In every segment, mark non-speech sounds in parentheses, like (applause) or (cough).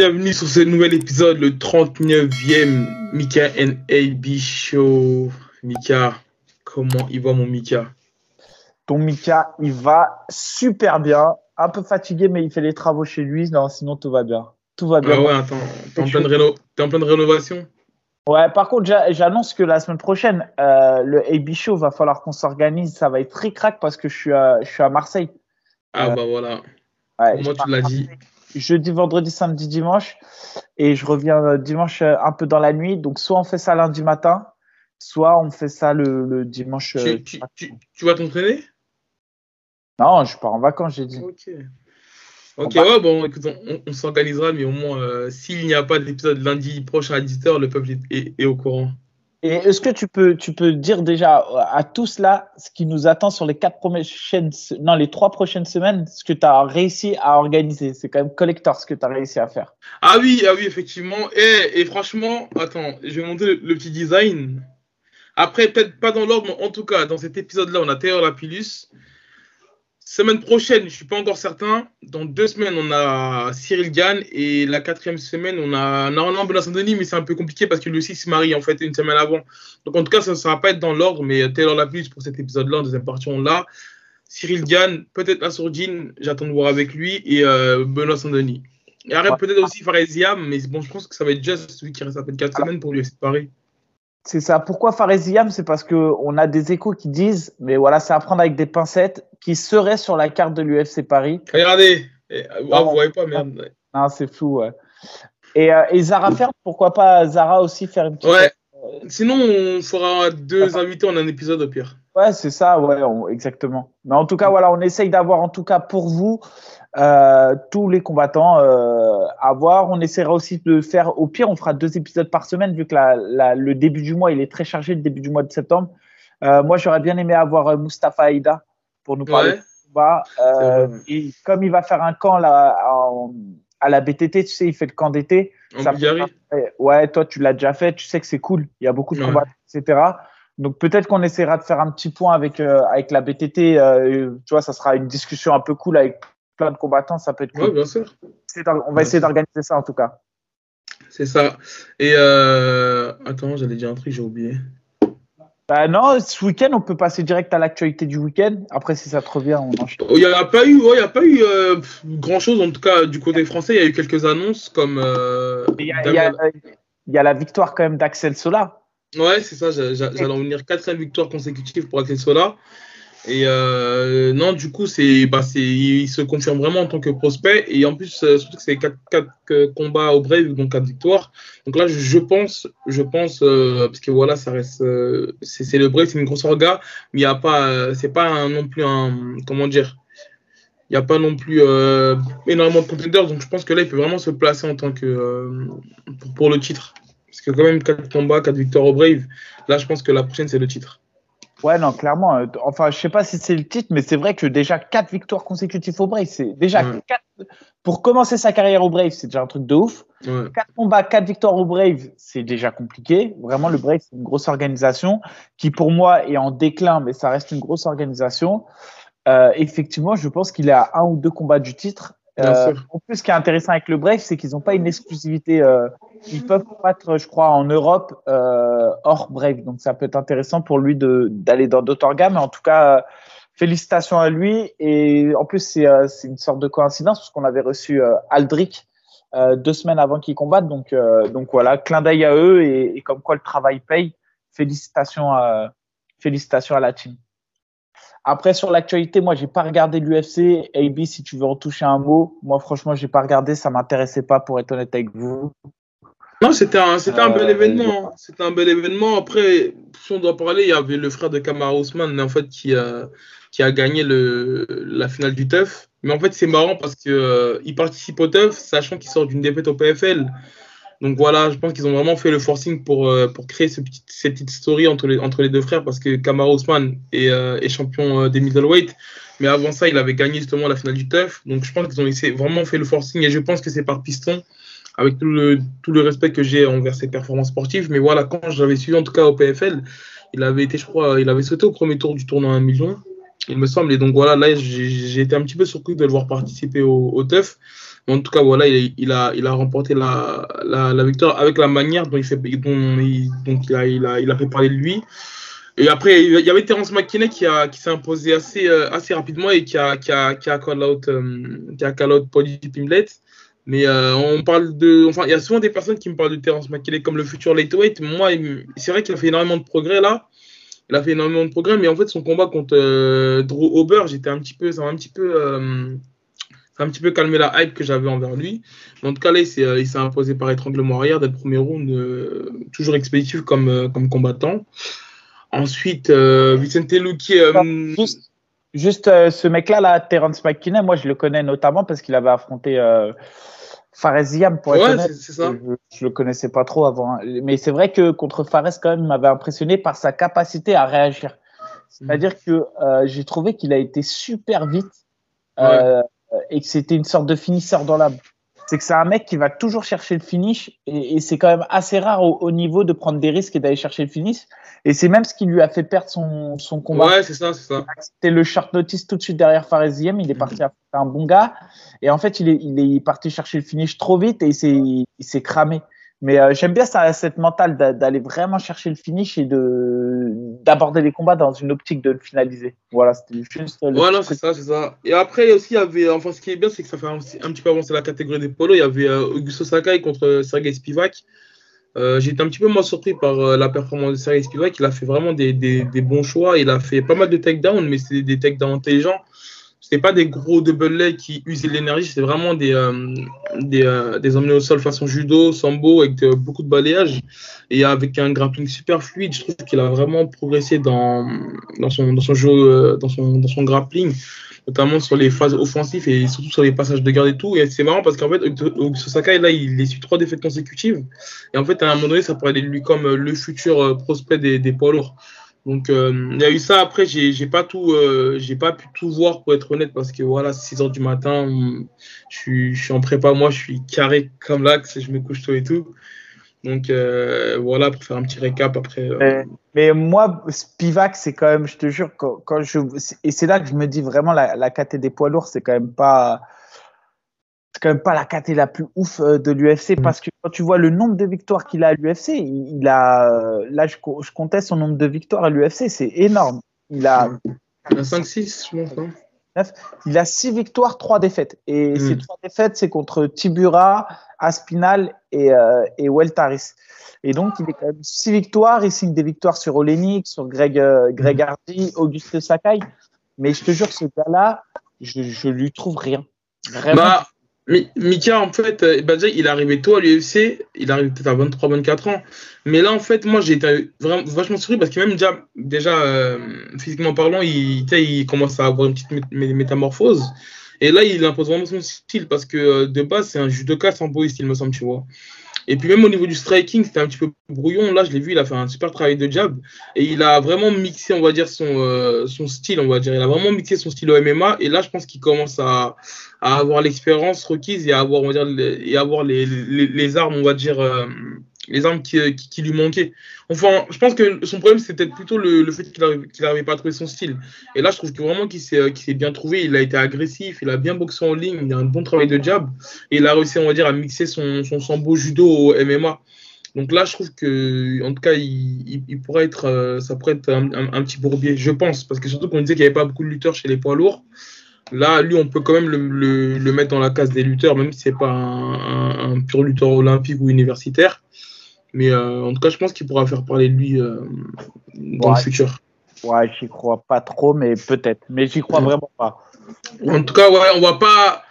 Bienvenue sur ce nouvel épisode, le 39e Mika NAB Show. Mika, comment il va mon Mika? Ton Mika, il va super bien. Un peu fatigué, mais il fait les travaux chez lui. Non, sinon, tout va bien. Tout va bien. Ah ouais, attends, t'es en, pleine réno... en pleine rénovation? Ouais, par contre, j'annonce que la semaine prochaine, euh, le AB Show, va falloir qu'on s'organise. Ça va être très crack parce que je suis à, je suis à Marseille. Ah euh, bah voilà. Ouais, Moi, tu l'as dit? Jeudi, vendredi, samedi, dimanche. Et je reviens euh, dimanche euh, un peu dans la nuit. Donc, soit on fait ça lundi matin, soit on fait ça le, dimanche. Euh, tu, tu, vas t'entraîner? Non, je pars en vacances, j'ai dit. Ok. Ok, ouais, bon, écoute, on, s'organisera, mais au moins, s'il n'y a pas d'épisode lundi prochain à 10h, le peuple est au courant. Et est-ce que tu peux, tu peux dire déjà à tous là ce qui nous attend sur les quatre prochaines, non, les trois prochaines semaines, ce que tu as réussi à organiser? C'est quand même collector ce que tu as réussi à faire. Ah oui, ah oui, effectivement. Et, et franchement, attends, je vais montrer le, petit design. Après, peut-être pas dans l'ordre, mais en tout cas, dans cet épisode-là, on a Taylor Lapillus. Semaine prochaine, je ne suis pas encore certain. Dans deux semaines, on a Cyril Gann. Et la quatrième semaine, on a normalement Benoît Saint-Denis, mais c'est un peu compliqué parce que lui aussi se marie en fait une semaine avant. Donc en tout cas, ça ne va pas être dans l'ordre, mais Taylor Lapus pour cet épisode-là, en deuxième partie, on l'a. Cyril Gann, peut-être la sourdine, j'attends de voir avec lui. Et euh, Benoît Saint-Denis. Et après, peut-être aussi Faresiam, mais bon, je pense que ça va être juste celui qui reste à peine quatre semaines pour lui séparer. C'est ça. Pourquoi Faresiam C'est parce qu'on a des échos qui disent, mais voilà, c'est à prendre avec des pincettes, qui serait sur la carte de l'UFC Paris. Regardez, ah, vous voyez pas, merde. Non, c'est flou, ouais. Et, euh, et, Zara faire, pourquoi pas Zara aussi faire une petite. Ouais. Sinon, on fera deux invités en un épisode au pire. Ouais, c'est ça, ouais, exactement. Mais en tout cas, voilà, on essaye d'avoir, en tout cas pour vous, euh, tous les combattants euh, à voir. On essaiera aussi de faire, au pire, on fera deux épisodes par semaine, vu que la, le début du mois, il est très chargé, le début du mois de septembre. Euh, moi, j'aurais bien aimé avoir euh, Mustafa Aïda pour nous parler de combat. Euh, et comme il va faire un camp là, à la BTT, tu sais, il fait le camp d'été. Ouais, toi, tu l'as déjà fait, tu sais que c'est cool. Il y a beaucoup de combats, etc. Donc peut-être qu'on essaiera de faire un petit point avec, avec la BTT. tu vois, ça sera une discussion un peu cool avec plein de combattants, ça peut être cool. bien sûr. On va essayer d'organiser ça en tout cas. C'est ça. Et euh... attends, j'allais dire un truc, j'ai oublié. Bah non, ce week-end, on peut passer direct à l'actualité du week-end. Après, si ça te revient, on enchaîne. Il n'y a pas eu, a pas eu euh, grand-chose, en tout cas, du côté français. Il y a eu quelques annonces comme. Euh, il y, a la victoire quand même d'Axel Sola. Ouais, c'est ça. J'allais en venir. Quatrième victoire consécutive pour Axel Sola. Et euh, non, du coup, c'est, bah, c'est, il se confirme vraiment en tant que prospect. Et en plus, euh, surtout que c'est 4, combats au Brave, donc 4 victoires. Donc là, je pense, je pense, euh, parce que voilà, ça reste, c'est, le Brave, c'est une grosse orga, mais il n'y a pas, c'est pas non plus un, comment dire, il n'y a pas non plus énormément de contenders. Donc je pense que là, il peut vraiment se placer en tant que, pour, pour, le titre. Parce que quand même 4 combats, 4 victoires au Brave. Là, je pense que la prochaine, c'est le titre. Ouais, non, clairement. Euh, enfin, je sais pas si c'est le titre, mais c'est vrai que déjà quatre victoires consécutives au Brave, c'est déjà quatre. Pour commencer sa carrière au Brave, c'est déjà un truc de ouf. Quatre combats, quatre victoires au Brave, c'est déjà compliqué. Vraiment, le Brave, c'est une grosse organisation qui, pour moi, est en déclin, mais ça reste une grosse organisation. Euh, effectivement, je pense qu'il a un ou deux combats du titre. Euh, en plus, ce qui est intéressant avec le Brave, c'est qu'ils n'ont pas une exclusivité. Euh, ils peuvent battre, je crois, en Europe euh, hors Brave. Donc, ça peut être intéressant pour lui d'aller dans d'autres organes. Mais en tout cas, félicitations à lui. Et en plus, c'est une sorte de coïncidence parce qu'on avait reçu Aldric deux semaines avant qu'il combatte. Donc, donc voilà, clin d'œil à eux et, et, comme quoi le travail paye. Félicitations à, félicitations à la team. Après, sur l'actualité, moi, j'ai pas regardé l'UFC. AB, si tu veux en toucher un mot, moi, franchement, j'ai pas regardé. Ça m'intéressait pas, pour être honnête avec vous. Non, c'était un, c'était un bel euh, événement. C'était un bel événement. Après, si on doit parler, il y avait le frère de Kamara Ousmane, en fait, qui a, qui a gagné le, la finale du TUF. Mais en fait, c'est marrant parce que euh, il participe au TUF, sachant qu'il sort d'une défaite au PFL. Donc voilà, je pense qu'ils ont vraiment fait le forcing pour, euh, pour créer ce petit, cette petite story entre les, entre les deux frères parce que Kamara Ousmane est, euh, est champion euh, des middleweight. Mais avant ça, il avait gagné justement la finale du TUF. Donc je pense qu'ils ont vraiment fait le forcing et je pense que c'est par piston avec tout le, tout le respect que j'ai envers ses performances sportives. Mais voilà, quand j'avais suivi en tout cas au PFL, il avait été, je crois, il avait sauté au premier tour du tournoi 1 million, il me semble. Et donc voilà, là, j'ai été un petit peu surpris de le voir participer au, au TUF. En tout cas, voilà, il, a, il a remporté la, la, victoire avec la manière dont il, fait, dont il, il, a, il, a, il a fait parler de lui. Et après, il y avait Terence McKinney qui, qui s'est imposé assez, euh, assez rapidement et qui a, qui a, qui a call out, euh, qui a call out. Mais euh, on parle de. Enfin, il y a souvent des personnes qui me parlent de Terence McKinney comme le futur lightweight. Moi, c'est vrai qu'il a fait énormément de progrès là. Il a fait énormément de progrès, mais en fait, son combat contre Drew Ober, j'étais un petit peu. Un petit peu un petit peu calmé la hype que j'avais envers lui. en tout cas, là, il s'est imposé par étranglement arrière dès le premier round, toujours expéditif comme, comme combattant. Ensuite, euh, Vicente Luque. Euh, juste, juste euh, ce mec-là, là, Terence McKinney, moi je le connais notamment parce qu'il avait affronté euh, Fares pour être honnête. Ça. Je, je, le connaissais pas trop avant. Hein. Mais c'est vrai que contre Fares, quand même, il m'avait impressionné par sa capacité à réagir. C'est-à-dire que j'ai trouvé qu'il a été super vite et que c'était une sorte de finisseur dans l'âme c'est que c'est un mec qui va toujours chercher le finish et, c'est quand même assez rare au, niveau de prendre des risques et d'aller chercher le finish. Et c'est même ce qui lui a fait perdre son, son combat. Ouais, c'est ça, c'est ça. C'était le short notice tout de suite derrière Faresiem. Il est parti faire un bon gars. Et en fait, il est, il est parti chercher le finish trop vite et il s'est cramé. Mais euh, j'aime bien ça, cette mentale d'aller vraiment chercher le finish et de d'aborder les combats dans une optique de le finaliser. Voilà, c'était juste. Voilà, c'est ça, c'est ça. Et après aussi, il y avait, enfin, ce qui est bien, c'est que ça fait un, petit peu avancer la catégorie des polos. Il y avait euh, Augusto Sakai contre Sergei Spivak. Euh, J'ai été un petit peu moins surpris par euh, la performance de Sergei Spivak. Il a fait vraiment des, des, des, bons choix. Il a fait pas mal de takedowns, mais c'est des takedowns intelligents c'est pas des gros double legs qui usent l'énergie, c'est vraiment des, euh, des, euh, des, emmenés au sol façon judo, sambo, avec beaucoup de balayage et avec un grappling super fluide. Je trouve qu'il a vraiment progressé dans, dans, son, dans son jeu, euh, dans son, dans son grappling, notamment sur les phases offensives et surtout sur les passages de garde et tout. Et c'est marrant parce qu'en fait, Sakai, là, il essuie trois défaites consécutives. Et en fait, à un moment donné, ça pourrait aller lui comme le futur prospect des, des poids lourds. Donc euh, il y a eu ça. Après, j'ai pas tout, euh, j'ai pas pu tout voir pour être honnête parce que voilà, 6 heures du matin, je suis, je suis en prépa. Moi, je suis carré comme l'axe, je me couche tôt et tout. Donc euh, voilà pour faire un petit récap après. Mais, moi, Spivak, c'est quand même, je te jure, quand, quand je et c'est là que je me dis vraiment la, la KT des poids lourds, c'est quand même pas c'est quand même pas la caté la plus ouf euh, de l'UFC mm. parce que quand tu vois le nombre de victoires qu'il a à l'UFC, il, a euh, là je, je, comptais son nombre de victoires à l'UFC, c'est énorme. Il a, 5-6, je pense. Hein. Il a 6 victoires, 3 défaites. Et mm. ces 3 défaites, c'est contre Tibura, Aspinal et, euh, et Weltaris. Et donc, il est quand même 6 victoires. Il signe des victoires sur Olenik, sur Greg, euh, Greg mm. Hardy, Auguste Sakai. Mais je te jure, ce gars-là, je, je lui trouve rien. Vraiment. Bah, Mika, en fait, euh, bah, il est arrivé tôt à l'UFC, il arrive peut-être à 23-24 ans. Mais là, en fait, moi, j'ai été vraiment vachement surpris parce que même déjà, déjà euh, physiquement parlant, il, il commence à avoir une petite métamorphose. Et là, il impose vraiment son style parce que euh, de base, c'est un judoka sans beau style, me semble, tu vois. Et puis même au niveau du striking, c'était un petit peu brouillon. Là, je l'ai vu, il a fait un super travail de jab. Et il a vraiment mixé, on va dire, son, euh, son style, on va dire. Il a vraiment mixé son style au MMA. Et là, je pense qu'il commence à, à avoir l'expérience requise et à avoir, on va dire, les, et avoir les, les, les armes, on va dire, euh, les armes qui, lui manquaient. Enfin, je pense que son problème, c'était plutôt le, fait qu'il n'arrivait pas à trouver son style. Et là, je trouve que vraiment qu'il s'est bien trouvé. Il a été agressif, il a bien boxé en ligne, il a un bon travail de jab. Et il a réussi, on va dire, à mixer son, son sambo judo au MMA. Donc là, je trouve que, en tout cas, il, pourrait être, euh, ça pourrait être un, petit bourbier, je pense. Parce que surtout qu'on disait qu'il n'y avait pas beaucoup de lutteurs chez les poids lourds. Là, lui, on peut quand même le, mettre dans la case des lutteurs, même si c'est pas un, pur lutteur olympique ou universitaire. Mais euh, en tout cas, je pense qu'il pourra faire parler de lui euh, dans le futur. Ouais, j'y crois pas trop, mais peut-être. Mais j'y crois vraiment pas. En tout cas, ouais, on va pas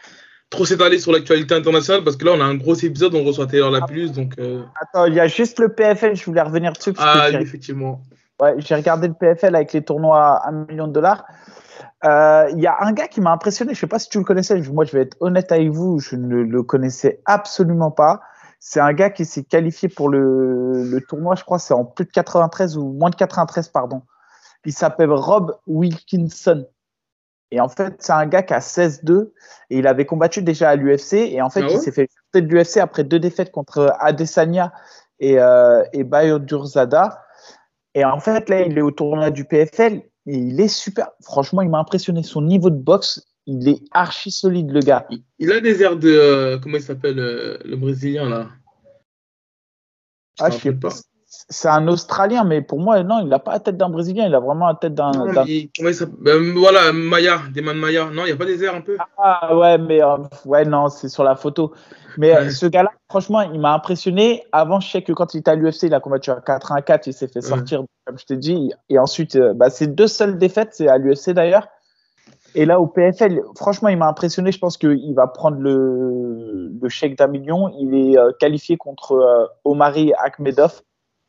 trop s'étaler sur l'actualité internationale parce que là, on a un gros épisode, on reçoit Taylor la plus. Donc, euh, Attends, il y a juste le PFL, je voulais revenir dessus. ah, effectivement. Ouais, j'ai regardé le PFL avec les tournois à 1 million de dollars. Il y a un gars qui m'a impressionné, je sais pas si tu le connaissais, moi je vais être honnête avec vous, je ne le connaissais absolument pas. C'est un gars qui s'est qualifié pour le, le tournoi, je crois, c'est en plus de 93 ou moins de 93, pardon. Il s'appelle Rob Wilkinson. Et en fait, c'est un gars qui a 16-2 et il avait combattu déjà à l'UFC. Et en fait, ah il s'est fait de l'UFC après deux défaites contre Adesanya et, euh, et Bayo Durzada. Et en fait, là, il est au tournoi du PFL et il est super. Franchement, il m'a impressionné. Son niveau de boxe, il est archi solide, le gars. Il a des airs de. Euh, comment il s'appelle euh, le Brésilien, là Ah, je sais pas. C'est un Australien, mais pour moi, non, il n'a pas la tête d'un Brésilien, il a vraiment la tête d'un. Ben, Voilà, Maya, Deman Maya. Non, il n'y a pas des airs un peu? Ah, ouais, mais. ouais, non, c'est sur la photo. Mais ce gars-là, franchement, il m'a impressionné. Avant, je sais que quand il était à l'UFC, il a combattu à 4 1 4, il s'est fait sortir, comme je t'ai dit. Et ensuite, bah, ses deux seules défaites, c'est à l'UFC d'ailleurs. Et là, au PFL, franchement, il m'a impressionné. Je pense qu'il va prendre le, le chèque d'un million. Il est euh, qualifié contre euh, Omari Akhmedov,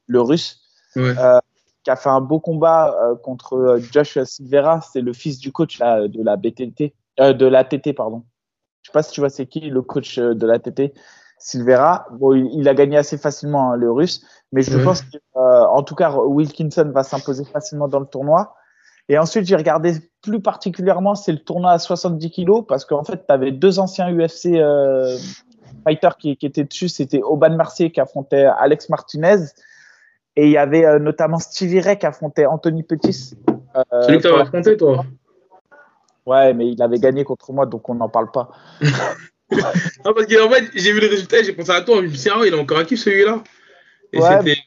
le russe, euh, qui a fait un beau combat contre Josh Silvera. C'est le fils du coach de la BTT, de la TT, pardon. Je sais pas si tu vois c'est qui le coach de la TT. Silvera, bon, il, a gagné assez facilement hein, le russe, mais je pense qu'en tout cas Wilkinson va s'imposer facilement dans le tournoi. Et ensuite, j'ai regardé plus particulièrement, c'est le tournoi à 70 kilos parce qu'en fait, tu avais deux anciens UFC euh, fighters qui, étaient dessus. C'était Oban Mercier qui affrontait Alex Martinez et il y avait euh, notamment Stevie Ray qui affrontait Anthony Pettis. Euh, Celui que tu avais affronté, toi Ouais, mais il avait gagné contre moi, donc on n'en parle pas. (laughs) non, parce qu'en fait, j'ai vu le résultat, j'ai pensé à toi, je me suis dit, ah, il a encore kiff celui-là. Et c'était.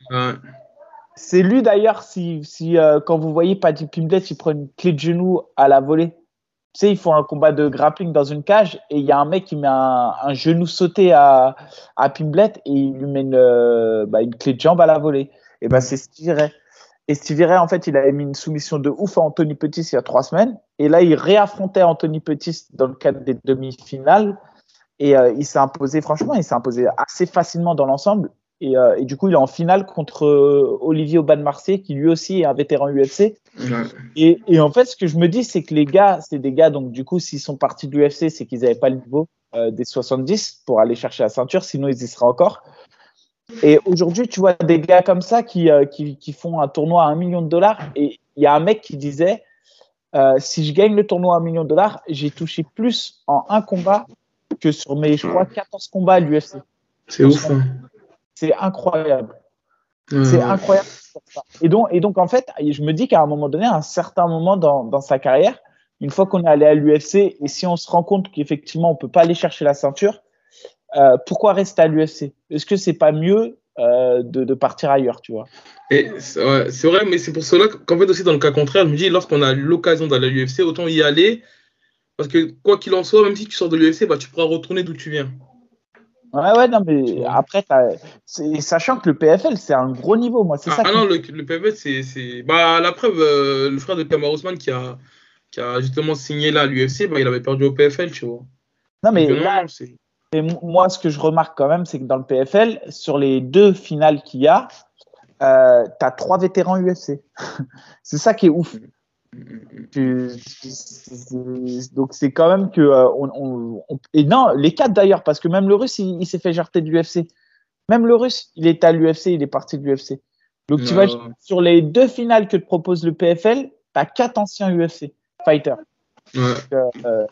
C'est lui d'ailleurs, si, si euh, quand vous voyez Paddy Pimblet, il prend une clé de genou à la volée. Tu sais, ils font un combat de grappling dans une cage et il y a un mec qui met un, genou sauté à, à Pimblet et il lui met une, euh, bah, une clé de jambe à la volée. Et ben c'est Stevie. Et Stevie en fait, il avait mis une soumission de ouf à Anthony Pettis il y a trois semaines. Et là, il réaffrontait Anthony Pettis dans le cadre des demi-finales. Et euh, il s'est imposé, franchement, il s'est imposé assez facilement dans l'ensemble. Euh, et, du coup, il est en finale contre euh, Olivier Auban Marseille, qui lui aussi est un vétéran UFC. Et, en fait, ce que je me dis, c'est que les gars, c'est des gars, donc du coup, s'ils sont partis de l'UFC, c'est qu'ils n'avaient pas le niveau euh, des 70 pour aller chercher la ceinture, sinon ils y seraient encore. Et aujourd'hui, tu vois des gars comme ça qui, qui, font un tournoi à un million de dollars. Et il y a un mec qui disait si je gagne le tournoi à un million de dollars, j'ai touché plus en un combat que sur mes, je crois, 14 combats à l'UFC. C'est ouf. Hein. C'est incroyable. C'est incroyable. Et donc, et donc, en fait, je me dis qu'à un moment donné, à un certain moment dans, dans sa carrière, une fois qu'on est allé à l'UFC et si on se rend compte qu'effectivement, on peut pas aller chercher la ceinture, euh, pourquoi rester à l'UFC Est-ce que c'est pas mieux euh, de, de, partir ailleurs, tu vois? C'est vrai, mais c'est pour cela qu'en fait aussi dans le cas contraire, je me dis lorsqu'on a l'occasion d'aller à l'UFC, autant y aller parce que quoi qu'il en soit, même si tu sors de l'UFC, bah, tu pourras retourner d'où tu viens. Ouais, ouais, non, mais après, sachant que le PFL, c'est un gros niveau, moi, c'est ah, ça. Ah non, le, le PFL, c'est. Bah, la preuve, euh, le frère de Kamar Ousmane qui a, qui a justement signé là à l'UFC, bah, il avait perdu au PFL, tu vois. Non, mais là, moi, ce que je remarque quand même, c'est que dans le PFL, sur les deux finales qu'il y a, euh, tu as trois vétérans UFC. (laughs) c'est ça qui est ouf donc c'est quand même que euh, on, et non les quatre d'ailleurs parce que même le russe il, s'est fait jarter de l'UFC même le russe il est à l'UFC il est parti de l'UFC donc tu vois sur les deux finales que te propose le PFL t'as quatre anciens UFC fighters euh,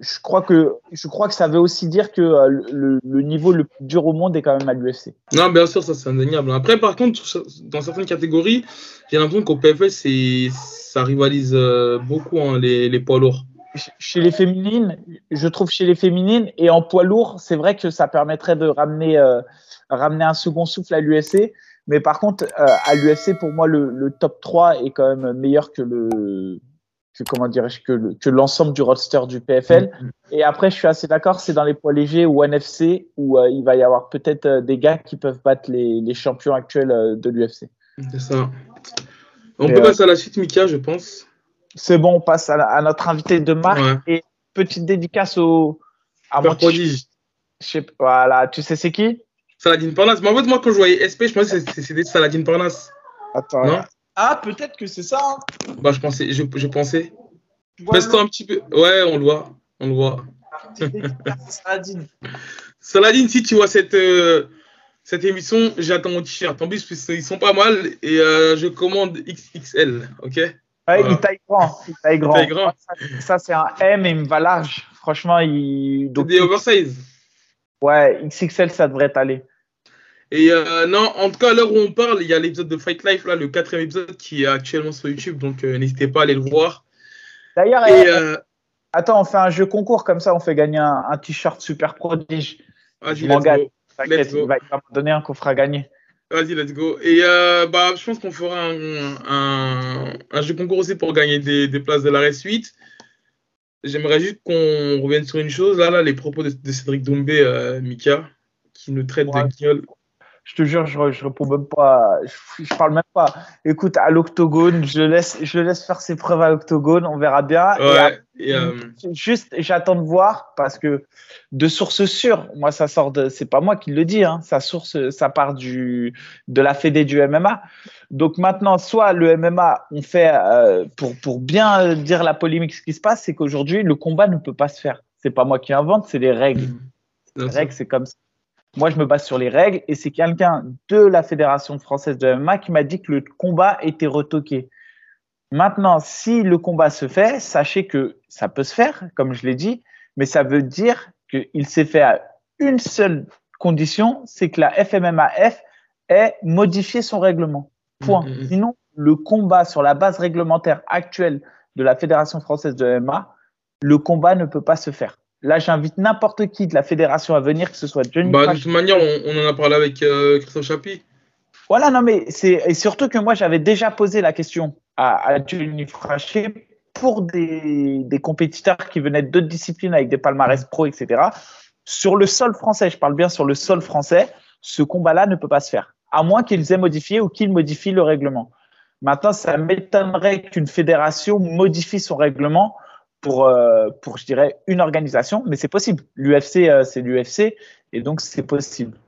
je crois que je crois que ça veut aussi dire que euh, le, le, niveau le plus dur au monde est quand même à l'UFC. Non, bien sûr, ça c'est indéniable. Après, par contre, dans certaines catégories, j'ai l'impression qu'au PFL, ça rivalise euh, beaucoup hein, les, les, poids lourds. Chez les féminines, je trouve chez les féminines et en poids lourd, c'est vrai que ça permettrait de ramener ramener un second souffle à l'UFC. Mais par contre, à l'UFC, pour moi, le, le top 3 est quand même meilleur que le que comment dirais-je que, l'ensemble du roster du PFL. Mm-hmm. Et après, je suis assez d'accord, c'est dans les poids légers ou NFC où euh, il va y avoir peut-être euh, des gars qui peuvent battre les, les champions actuels euh, de l'UFC. C'est ça. On peut passer à la suite, Mika, je pense. C'est bon, on passe à, notre invité de marque et petite dédicace au à mon prodige. voilà, tu sais c'est qui? Saladin Parnas. Mais en fait, moi, quand je voyais SP, je pensais que c'était Saladin Parnas. Attends. Non? Ah, peut-être que c'est ça. Hein. Bah, je pensais. Je, je pensais. Baisse-toi un petit peu. Ouais, on le voit. On le voit. (laughs) Saladine. Saladine, si tu vois cette, euh, cette émission, j'attends mon t-shirt. En plus, ils sont pas mal et euh, je commande XXL. Ok? Ouais, il taille grand. Il taille grand. Il taille grand. Ça, c'est un M et il me va large. Franchement, il. Donc, des oversize. Ouais, XXL, ça devrait aller. Et euh, non, en tout cas, à l'heure où on parle, il y a l'épisode de Fight Life, là, le quatrième épisode qui est actuellement sur YouTube, donc euh, n'hésitez pas à aller le voir. D'ailleurs, euh, Attends, on fait un jeu concours comme ça, on fait gagner un, t-shirt super prodige. Vas-y, let's go. T'inquiète, il va donner un qu'on fera gagner. Vas-y, let's go. Et bah, je pense qu'on fera un, un, jeu concours aussi pour gagner des, des places de la suite. J'aimerais juste qu'on revienne sur une chose. Là, là les propos de, Cédric Doumbé, Mika, qui nous traite de guignol je te jure, je, je réponds même pas, je, je, parle même pas. Écoute, à l'octogone, je laisse, je laisse faire ses preuves à l'octogone, on verra bien. et, euh, Juste, j'attends de voir parce que de sources sûres, moi ça sort de, c'est pas moi qui le dis, hein, ça source, ça part du, de la fédé du MMA. Donc maintenant, soit le MMA, on fait euh, pour pour bien dire la polémique, ce qui se passe, c'est qu'aujourd'hui le combat ne peut pas se faire. C'est pas moi qui invente, c'est les règles. Les règles, c'est comme ça. Moi, je me base sur les règles et c'est quelqu'un de la Fédération française de MMA qui m'a dit que le combat était retoqué. Maintenant, si le combat se fait, sachez que ça peut se faire, comme je l'ai dit, mais ça veut dire qu'il s'est fait à une seule condition, c'est que la FMMAF ait modifié son règlement. Point. Mm-hmm. Sinon, le combat sur la base réglementaire actuelle de la Fédération française de MMA, le combat ne peut pas se faire. Là, j'invite n'importe qui de la fédération à venir, que ce soit Johnny. Bah, de toute manière, on, en a parlé avec euh, Christophe Chapi. Voilà, non, mais c'est et surtout que moi, j'avais déjà posé la question à, Johnny Fraché pour des, des, compétiteurs qui venaient d'autres disciplines avec des palmarès pro, etc. Sur le sol français, je parle bien sur le sol français, ce combat-là ne peut pas se faire, à moins qu'ils aient modifié ou qu'ils modifient le règlement. Maintenant, ça m'étonnerait qu'une fédération modifie son règlement pour, euh, pour, je dirais, une organisation, mais c'est possible. L'UFC, euh, c'est l'UFC, et donc c'est possible.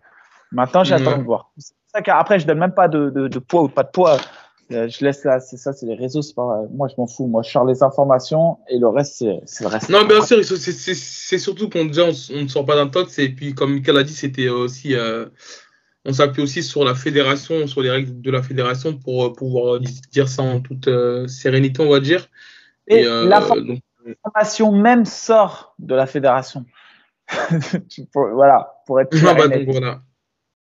Maintenant, j'attends de voir. Ça Après, je donne même pas de, de, poids ou pas de poids. Euh, je laisse là, c'est ça, c'est les réseaux, c'est pas Moi, je m'en fous. Moi, je sors les informations et le reste, c'est le reste. Non, bien sûr, c'est surtout qu'on on, ne sort pas d'un tox. Et puis, comme Michael a dit, c'était aussi. on s'appuie aussi sur la fédération, sur les règles de la fédération pour pouvoir dire ça en toute sérénité, on va dire. Et, la, L'information même sort de la fédération. (laughs) voilà, pour être ah bah, donc,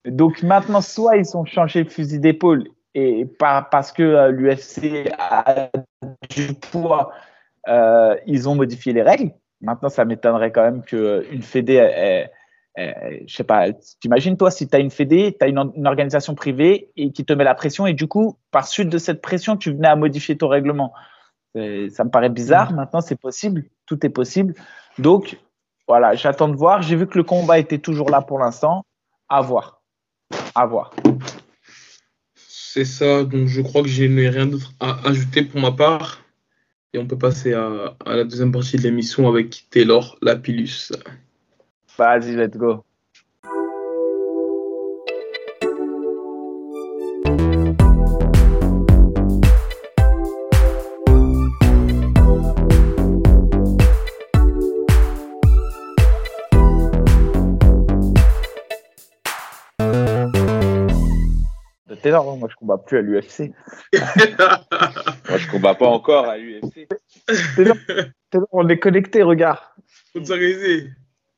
donc, maintenant, soit ils ont changé le fusil d'épaule et parce que euh, l'UFC a du poids, euh, ils ont modifié les règles. Maintenant, ça m'étonnerait quand même qu'une fédé, je sais pas, t'imagines toi si tu as une fédé, tu as une, une, organisation privée et qui te met la pression et du coup, par suite de cette pression, tu venais à modifier ton règlement. Ça me paraît bizarre. Mm. Maintenant, c'est possible. Tout est possible. Donc, voilà, j'attends de voir. J'ai vu que le combat était toujours là pour l'instant. À voir. À voir. C'est ça. Donc, je crois que je n'ai rien d'autre à ajouter pour ma part. Et on peut passer à, à la deuxième partie de l'émission avec Taylor Lapillus. Vas-y, let's go. Taylor, moi je combats plus à l'UFC. (laughs) moi je combats pas encore à l'UFC. Taylor, on est connecté, regarde.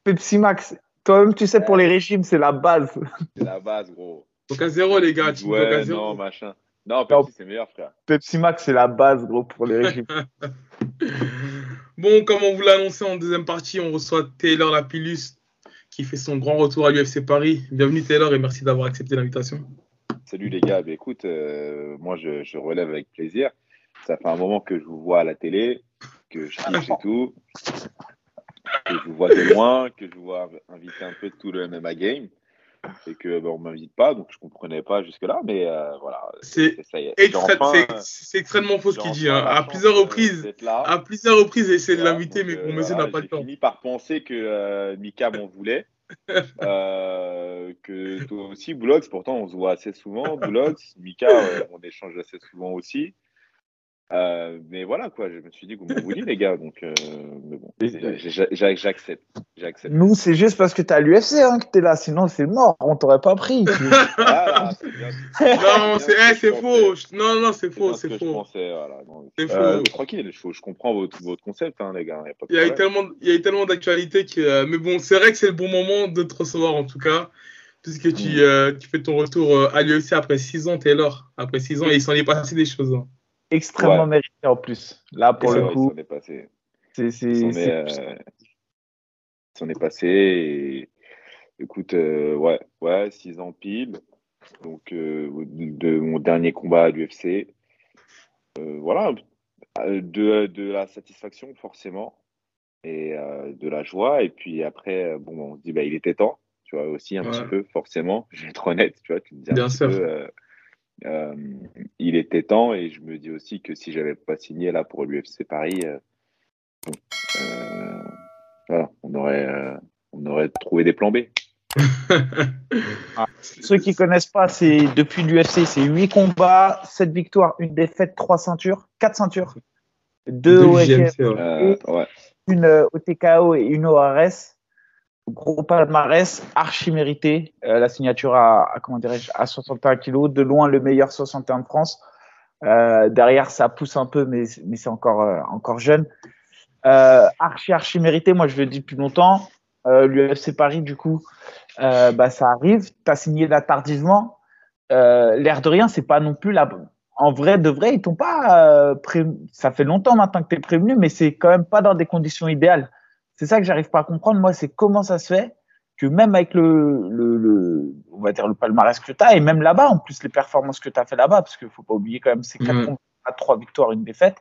Pepsi Max. Toi-même, tu sais, pour les régimes, c'est la base. C'est la base, gros. Donc à zéro, les gars. Tu ouais, non, machin. Non, Pepsi, c'est meilleur, frère. Pepsi Max, c'est la base, gros, pour les régimes. (laughs) bon, comme on vous l'a annoncé en deuxième partie, on reçoit Taylor Lapillus qui fait son grand retour à l'UFC Paris. Bienvenue, Taylor, et merci d'avoir accepté l'invitation. Salut les gars, bah, écoute, euh, moi je, relève avec plaisir. Ça fait un moment que je vous vois à la télé, que je kiffe et tout, que je vous vois de loin, que je vous vois inviter un peu de tout le MMA game et que bah, on m'invite pas, donc je comprenais pas jusque là, mais euh, voilà. C'est extrêmement faux ce qu'il dit. Hein. À plusieurs reprises, à plusieurs reprises, j'ai essayé de l'inviter, mais mon monsieur n'a pas le temps. J'ai fini par penser que euh, Mika m'en voulait. (laughs) Euh, que toi aussi, Boulox, pourtant on se voit assez souvent, Boulox, Mika, (laughs) on échange assez souvent aussi. Euh, mais voilà, quoi, je me suis dit, vous m'en voulez, (laughs) les gars, donc, mais bon, j'accepte. Nous, c'est juste parce que tu as l'UFC hein, que tu es là, sinon c'est mort, on t'aurait pas pris. ah, non, c'est faux. Non, non, c'est faux, c'est faux. c'est faux. tranquille, je, je, comprends votre, votre concept, hein, les gars. il, y a eu tellement, il y a eu tellement d'actualités que. mais bon, c'est vrai que c'est le bon moment de te recevoir, en tout cas puisque tu, mm. tu fais ton retour à l'UFC après 6 ans, Taylor. Après 6 ans, et il s'en est passé des choses. Hein extrêmement mérité en plus. Là, pour le coup. C'est, c'est, s'en est, passé. Et, écoute, ouais, ouais, 6 ans pile. Donc, de mon dernier combat à l'UFC. voilà, de, de la satisfaction, forcément et euh, de la joie. Et puis après, euh, bon, on se dit, bah, il était temps, tu vois, aussi un petit peu, forcément. Je vais être honnête, tu vois, tu te dis un petit peu, euh, il était temps. Et je me dis aussi que si j'avais pas signé là pour l'UFC Paris, voilà, on aurait, on aurait trouvé des plans B. (laughs) Ah, ceux qui connaissent pas, c'est depuis l'UFC, c'est 8 combats, 7 victoires, une défaite, 3 ceintures, 4 ceintures, 2 OFC, ouais une euh, OTKO et une ORS. Gros palmarès, archi mérité. Euh, la signature à, comment dirais-je, à 61 kilos, de loin le meilleur 61 de France. Euh, derrière, ça pousse un peu, mais, mais c'est encore, encore jeune. archi, archi mérité. Moi, je le dis depuis longtemps. L'UFC Paris, du coup, bah, ça arrive. Tu as signé là tardivement. L'air de rien, c'est pas non plus la, en vrai, de vrai, ils t'ont pas euh, Ça fait longtemps maintenant que tu es prévenu, mais c'est quand même pas dans des conditions idéales. C'est ça que j'arrive pas à comprendre. Moi, c'est comment ça se fait que même avec le, le, on va dire le palmarès que tu as, et même là-bas, en plus les performances que tu as fait là-bas, parce qu'il faut pas oublier quand même ces quatre mmh. à trois victoires, une défaite,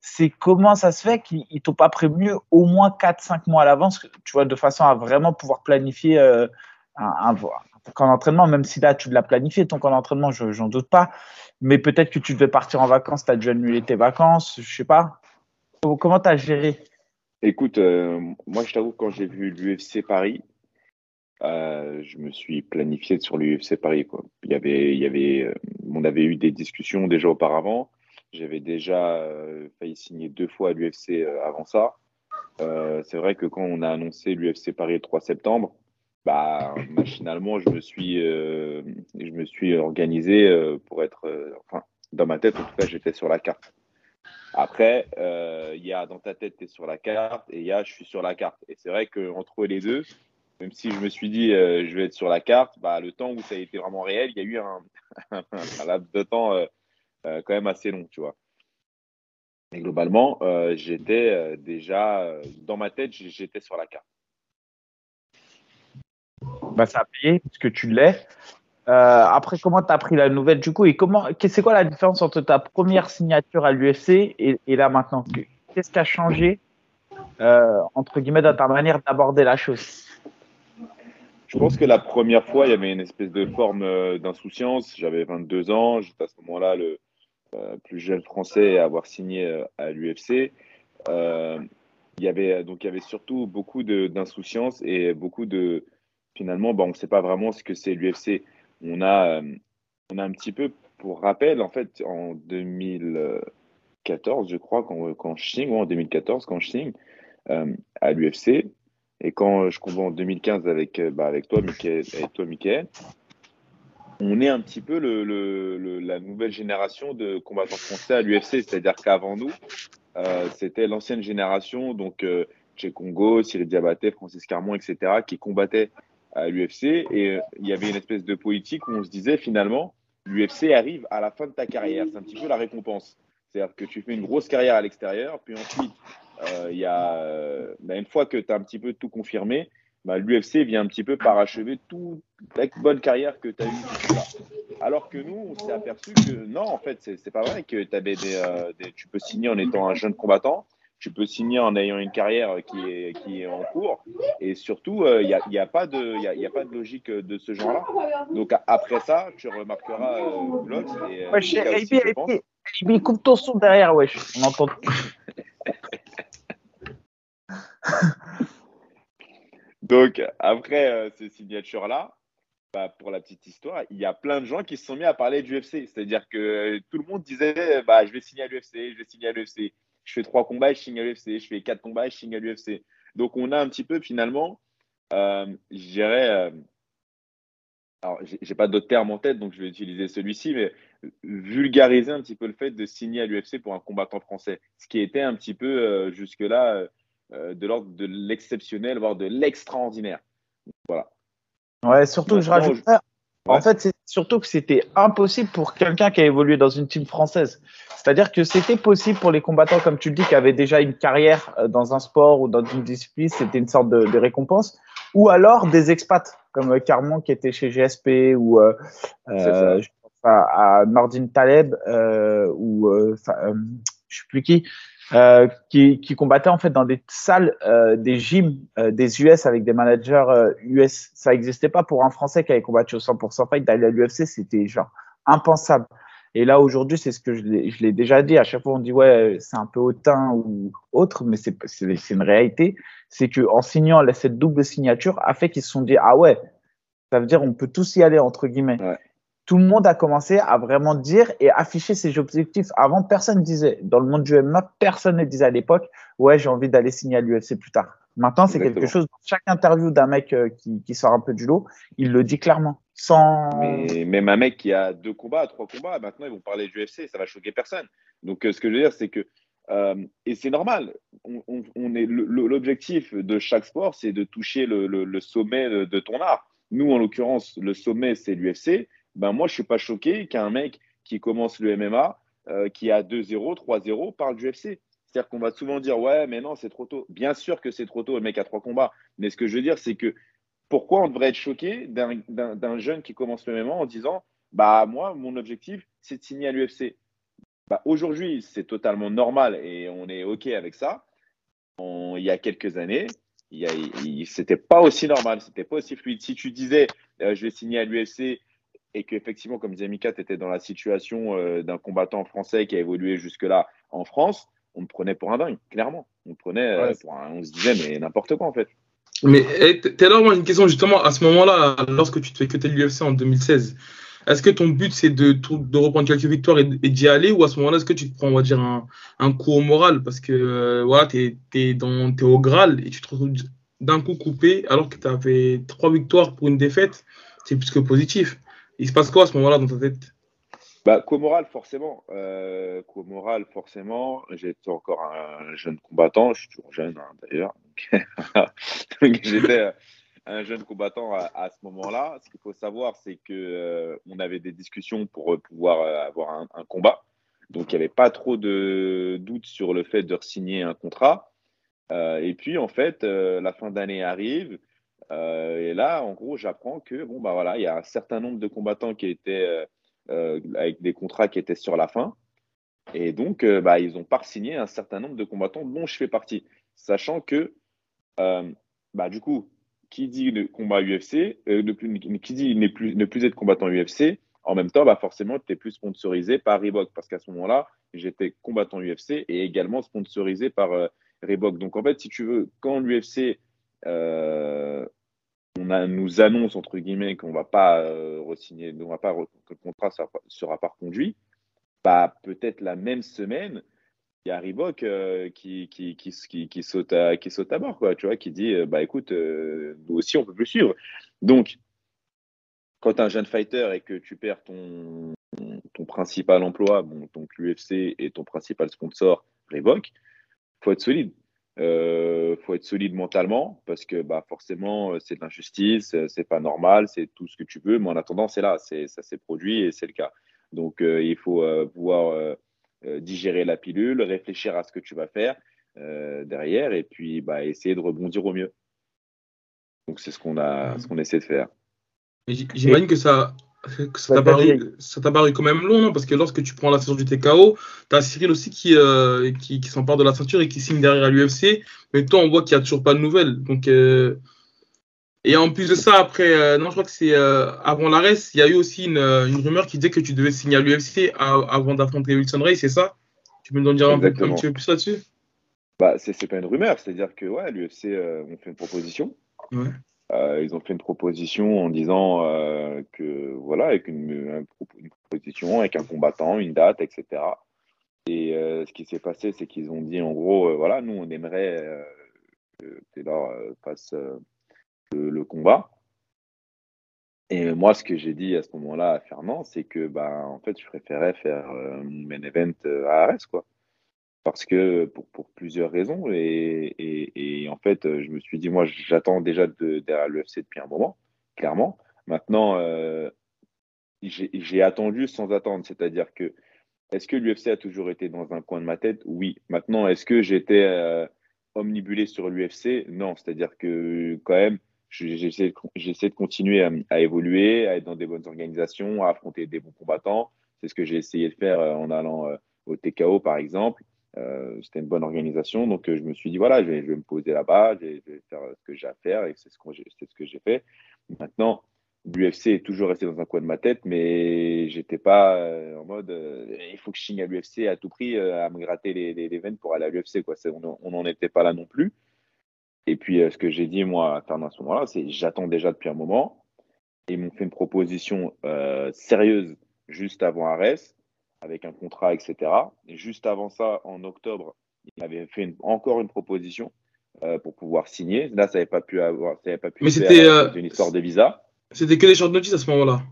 c'est comment ça se fait qu'ils t'ont pas prévenu au moins 4-5 mois à l'avance, tu vois, de façon à vraiment pouvoir planifier euh, un, un, un camp d'entraînement, même si là tu l'as planifié, ton camp d'entraînement, j'en doute pas, mais peut-être que tu devais partir en vacances, tu as dû annuler tes vacances, je sais pas. Comment tu as géré Écoute, euh, moi je t'avoue, quand j'ai vu l'UFC Paris, euh, je me suis planifié sur l'UFC Paris. Quoi. Il y avait, il y avait, euh, on avait eu des discussions déjà auparavant. J'avais déjà failli signer deux fois à l'UFC avant ça. c'est vrai que quand on a annoncé l'UFC Paris le 3 septembre, bah, machinalement, je me suis, je me suis organisé pour être, enfin, dans ma tête, en tout cas, j'étais sur la carte. Après, il y a dans ta tête, tu es sur la carte et il y a je suis sur la carte. Et c'est vrai qu'entre les deux, même si je me suis dit je vais être sur la carte, bah, le temps où ça a été vraiment réel, il y a eu un, (laughs) laps de temps quand même assez long, tu vois. Globalement, j'étais déjà dans ma tête, j'étais sur la carte bah, ça a payé puisque tu l'es. Euh, après, comment tu as pris la nouvelle du coup et comment, c'est quoi la différence entre ta première signature à l'UFC et, là maintenant? Qu'est-ce qui a changé euh, entre guillemets dans ta manière d'aborder la chose? Je pense que la première fois, il y avait une espèce de forme euh, d'insouciance. J'avais 22 ans, j'étais à ce moment-là le plus jeune français à avoir signé à l'UFC. il y avait donc il y avait surtout beaucoup d'insouciance et beaucoup de finalement, bah, on ne sait pas vraiment ce que c'est l'UFC. On a, euh, on a un petit peu, pour rappel, en fait, en 2014, je crois, quand, quand je signe, ou en 2014, quand je signe euh, à l'UFC, et quand je combat en 2015 avec, euh, bah, avec toi, Michael, avec toi, on est un petit peu le, la nouvelle génération de combattants français à l'UFC. C'est-à-dire qu'avant nous, c'était l'ancienne génération, donc euh, Congo, Cyril Diabaté, Francis Carmon, etc., qui combattaient à l'UFC et euh, il y avait une espèce de politique où on se disait finalement l'UFC arrive à la fin de ta carrière. C'est un petit peu la récompense. C'est-à-dire que tu fais une grosse carrière à l'extérieur, puis ensuite, euh, il y a, euh, bah, une fois que tu as un petit peu tout confirmé, bah, l'UFC vient un petit peu parachever toute la bonne carrière que tu as eue. Alors que nous, on s'est aperçu que non, en fait, c'est pas vrai que tu peux signer en étant un jeune combattant tu peux signer en ayant une carrière qui est, qui est en cours. Et surtout, il euh, n'y a, y a, pas de, y a, y a pas de logique de ce genre-là. Donc après ça, tu remarqueras euh. Et, euh, wesh, il coupe ton son derrière, wesh. On entend. (laughs) Donc après euh, ces signatures-là, bah, pour la petite histoire, il y a plein de gens qui se sont mis à parler du UFC. C'est-à-dire que tout le monde disait bah, je vais signer à l'UFC, je vais signer à l'UFC je fais trois combats et je signe à l'UFC, je fais quatre combats et je signe à l'UFC. Donc on a un petit peu finalement, euh, je dirais, euh, alors j'ai pas d'autres termes en tête, donc je vais utiliser celui-ci, mais vulgariser un petit peu le fait de signer à l'UFC pour un combattant français, ce qui était un petit peu euh, jusque-là euh, de l'ordre de l'exceptionnel, voire de l'extraordinaire. Voilà. Ouais, surtout, je rajoute En fait, c'est surtout que c'était impossible pour quelqu'un qui a évolué dans une team française. C'est-à-dire que c'était possible pour les combattants, comme tu le dis, qui avaient déjà une carrière euh, dans un sport ou dans une discipline, c'était une sorte de, récompense. Ou alors des expats, comme euh, Carmon qui était chez GSP ou euh, euh, je pense à, Nordin Taleb euh, ou je sais plus qui, euh, qui, qui combattait en fait dans des salles, euh, des gyms des US avec des managers US. Ça n'existait pas pour un Français qui avait combattu au 100% fight d'aller à l'UFC, c'était genre impensable. Et là, aujourd'hui, c'est ce que je l'ai déjà dit. À chaque fois, on dit, ouais, c'est un peu hautain ou autre, mais c'est une réalité. C'est que en signant cette double signature, a fait qu'ils se sont dit, ah ouais, ça veut dire on peut tous y aller, entre guillemets. Tout le monde a commencé à vraiment dire et afficher ses objectifs. Avant, personne ne disait. Dans le monde du MMA, personne ne disait à l'époque, ouais, j'ai envie d'aller signer à l'UFC plus tard. Maintenant, c'est quelque chose, chaque interview d'un mec euh, qui, qui, sort un peu du lot, il le dit clairement. Sans... Mais même un mec qui a deux combats, trois combats, maintenant ils vont parler du UFC, ça va choquer personne. Donc euh, ce que je veux dire, c'est que, euh, et c'est normal, on, on, est l'objectif de chaque sport, c'est de toucher le, le, sommet de, ton art. Nous, en l'occurrence, le sommet, c'est l'UFC. Ben moi, je suis pas choqué qu'un mec qui commence le MMA, qui a 2-0, 3-0, parle du UFC. C'est-à-dire qu'on va souvent dire ouais, mais non, c'est trop tôt. Bien sûr que c'est trop tôt, le mec a trois combats. Mais ce que je veux dire, c'est que pourquoi on devrait être choqué d'un jeune qui commence le MMA en disant bah moi, mon objectif, c'est de signer à l'UFC. Bah, Aujourd'hui, c'est totalement normal et on est OK avec ça. il y a quelques années, c'était pas aussi normal, c'était pas aussi fluide. Si tu disais euh, je vais signer à l'UFC et qu'effectivement, comme disait Mika, tu étais dans la situation euh, d'un combattant français qui a évolué jusque-là en France, on me prenait pour un dingue, clairement. On prenait euh, pour un, on se disait, mais n'importe quoi en fait. Mais t'es là, moi, une question justement, à ce moment-là, lorsque tu te fais que l'UFC en 2016, est-ce que ton but c'est de, de reprendre quelques victoires et, d'y aller ou à ce moment-là, est-ce que tu te prends, on va dire, un, un coup au moral? Parce que euh, voilà, t'es es, es au Graal et tu te retrouves d'un coup coupé alors que tu avais trois victoires pour une défaite, c'est plus que positif. Il se passe quoi à ce moment-là dans ta tête? Bah, moral forcément. Euh, moral forcément. J'étais encore un jeune combattant. Je suis toujours jeune, hein, d'ailleurs. (laughs) j'étais un jeune combattant à, ce moment-là. Ce qu'il faut savoir, c'est que euh, on avait des discussions pour pouvoir euh, avoir un, combat. Donc, il n'y avait pas trop de doute sur le fait de signer un contrat. Euh, et puis, en fait, la fin d'année arrive. Et là, en gros, j'apprends que bon, bah voilà, il y a un certain nombre de combattants qui étaient euh, avec des contrats qui étaient sur la fin. Et donc, euh, bah, ils ont pas signé un certain nombre de combattants dont je fais partie. Sachant que, euh, bah, du coup, qui dit combat UFC, qui dit ne plus, ne plus être combattant UFC, en même temps, bah, forcément, tu es plus sponsorisé par Reebok. Parce qu'à ce moment-là, j'étais combattant UFC et également sponsorisé par Reebok. Donc, en fait, si tu veux, quand l'UFC on nous annonce entre guillemets qu'on va pas euh, re-signer, va pas que le contrat sera, sera pas reconduit, bah, peut-être la même semaine, il y a Reebok euh, qui, qui, qui, saute à, qui saute à bord, quoi, tu vois, qui dit euh, bah écoute, nous aussi on peut plus suivre. Donc, quand tu es un jeune fighter et que tu perds ton, ton principal emploi, bon, donc l'UFC et ton principal sponsor, Reebok, faut être solide. Euh, faut être solide mentalement parce que bah, forcément, euh, c'est de l'injustice, euh, c'est pas normal, c'est tout ce que tu veux, mais en attendant, c'est là, c'est, ça s'est produit et c'est le cas. Donc, euh, il faut pouvoir digérer la pilule, réfléchir à ce que tu vas faire derrière et puis bah, essayer de rebondir au mieux. Donc, c'est ce qu'on a, ce qu'on essaie de faire. J'imagine que ça, ça t'a paru, paru, quand même long, non? Parce que lorsque tu prends la saison du TKO, tu as Cyril aussi qui, euh, qui, qui s'empare de la ceinture et qui signe derrière à l'UFC. Mais toi, on voit qu'il n'y a toujours pas de nouvelles. Donc, euh... Et en plus de ça, après, euh, non, je crois que c'est avant l'arrêt, il y a eu aussi une, une, rumeur qui disait que tu devais signer à l'UFC avant d'affronter Wilson Ray, c'est ça? Tu peux nous en dire un, peu, un, petit peu plus là-dessus? Bah, C'est pas une rumeur, c'est-à-dire que ouais, l'UFC, on fait une proposition. Ouais. Euh, ils ont fait une proposition en disant euh, que voilà, avec une, proposition, avec un combattant, une date, etc. Et euh, ce qui s'est passé, c'est qu'ils ont dit en gros, voilà, nous on aimerait que Taylor fasse le, le, combat. Et moi, ce que j'ai dit à ce moment-là à Fernand, c'est que bah, en fait, je préférais faire mon main event à Arès, quoi parce que pour, plusieurs raisons. Et, en fait, je me suis dit, moi, j'attends déjà de, l'UFC depuis un moment, clairement. Maintenant, euh, j'ai attendu sans attendre. C'est-à-dire que, est-ce que l'UFC a toujours été dans un coin de ma tête? Oui. Maintenant, est-ce que j'étais euh, omnibulé sur l'UFC Non. C'est-à-dire que, quand même, j'essaie de continuer à, évoluer, à être dans des bonnes organisations, à affronter des bons combattants. C'est ce que j'ai essayé de faire euh, en allant euh, au TKO, par exemple. C'était une bonne organisation. Donc, je me suis dit, voilà, je vais, me poser là-bas, je, vais, faire ce que j'ai à faire et c'est ce que j'ai fait. Maintenant, l'UFC est toujours resté dans un coin de ma tête, mais j'étais pas euh, en mode euh, il faut que je signe à l'UFC à tout prix, euh, à me gratter les, veines pour aller à l'UFC. On n'en était pas là non plus. Et puis, ce que j'ai dit, moi, à ce moment-là, c'est j'attends déjà depuis un moment. ils m'ont fait une proposition sérieuse juste avant Arès, avec un contrat, etc. Et juste avant ça, en octobre, ils m'avaient fait encore une proposition pour pouvoir signer. Là, ça n'avait pas pu avoir, ça pas pu Mais c'était une histoire de visa. C'était que des short notices à ce moment-là.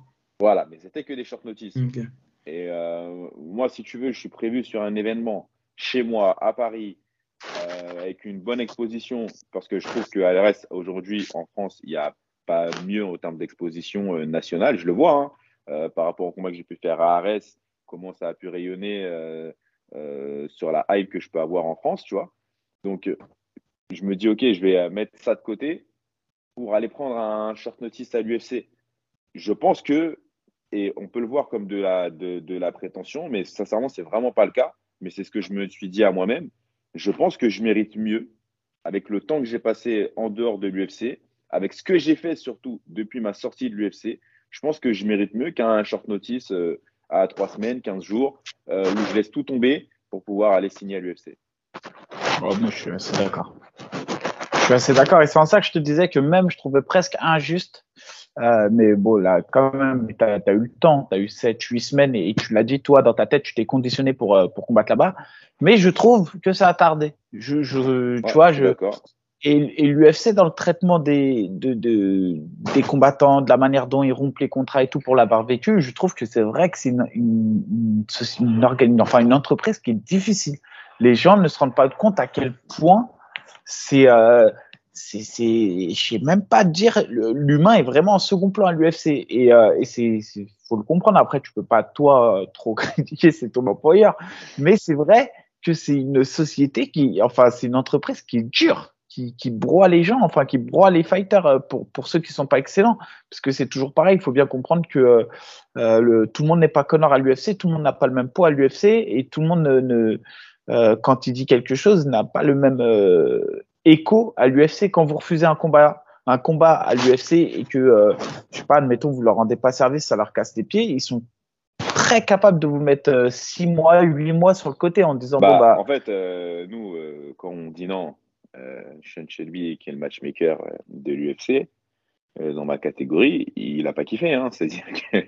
Voilà, mais c'était que des short notices. Et euh, moi, si tu veux, je suis prévu sur un événement chez moi, à Paris, euh, avec une bonne exposition, parce que je trouve qu'à l'RS, aujourd'hui, en France, il n'y a pas mieux en termes d'exposition euh, nationale. Je le vois, hein, par rapport au combat que j'ai pu faire à Arès, comment ça a pu rayonner sur la hype que je peux avoir en France, tu vois. Donc, je me dis, OK, je vais mettre ça de côté pour aller prendre un short notice à l'UFC. Je pense que, et on peut le voir comme de la, prétention, mais sincèrement, c'est vraiment pas le cas. Mais c'est ce que je me suis dit à moi-même. Je pense que je mérite mieux avec le temps que j'ai passé en dehors de l'UFC, avec ce que j'ai fait surtout depuis ma sortie de l'UFC. Je pense que je mérite mieux qu'un short notice euh, à trois semaines, 15 jours, euh, où je laisse tout tomber pour pouvoir aller signer à l'UFC. moi, je suis assez d'accord suis assez d'accord. Et c'est en ça que je te disais que même je trouvais presque injuste. Euh, mais bon, là, quand même, tu as, eu le temps, tu as eu 7, 8 semaines et, tu l'as dit, toi, dans ta tête, tu t'es conditionné pour, euh, pour combattre là-bas. Mais je trouve que ça a tardé. Je, je, tu vois, je, et, et l'UFC, dans le traitement des, de, de, des combattants, de la manière dont ils rompent les contrats et tout pour l'avoir vécu, je trouve que c'est vrai que c'est une, une, une, une, enfin, une entreprise qui est difficile. Les gens ne se rendent pas compte à quel point c'est euh, c'est je sais même pas dire l'humain est vraiment en second plan à l'UFC et, euh, et c'est faut le comprendre. Après tu peux pas toi trop (laughs) critiquer c'est ton employeur. Mais c'est vrai que c'est une société qui enfin c'est une entreprise qui est dure qui, qui broie les gens enfin qui broie les fighters euh, pour pour ceux qui sont pas excellents parce que c'est toujours pareil il faut bien comprendre que euh, le, tout le monde n'est pas connard à l'UFC tout le monde n'a pas le même poids à l'UFC et tout le monde ne, ne euh, quand il dit quelque chose, n'a pas le même euh, écho à l'UFC. Quand vous refusez un combat, un combat à l'UFC et que, euh, je sais pas, admettons, vous leur rendez pas service, ça leur casse les pieds, ils sont très capables de vous mettre 6 mois, 8 mois sur le côté en disant bah, bon bah. En fait, nous, quand on dit non, Sean Shelby, qui est le matchmaker de l'UFC, dans ma catégorie, il n'a pas kiffé. Hein. (laughs) C'est-à-dire que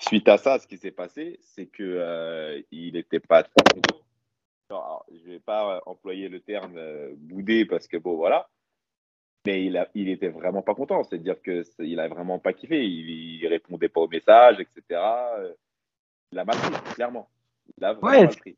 suite à ça, ce qui s'est passé, c'est que il n'était pas trop je ne vais pas euh, employer le terme euh, boudé parce que bon, voilà. Mais il, a, il était vraiment pas content. C'est-à-dire qu'il a vraiment pas kiffé. Il, ne répondait pas aux messages, etc. Euh, il a mal pris, clairement. Il a vraiment mal pris.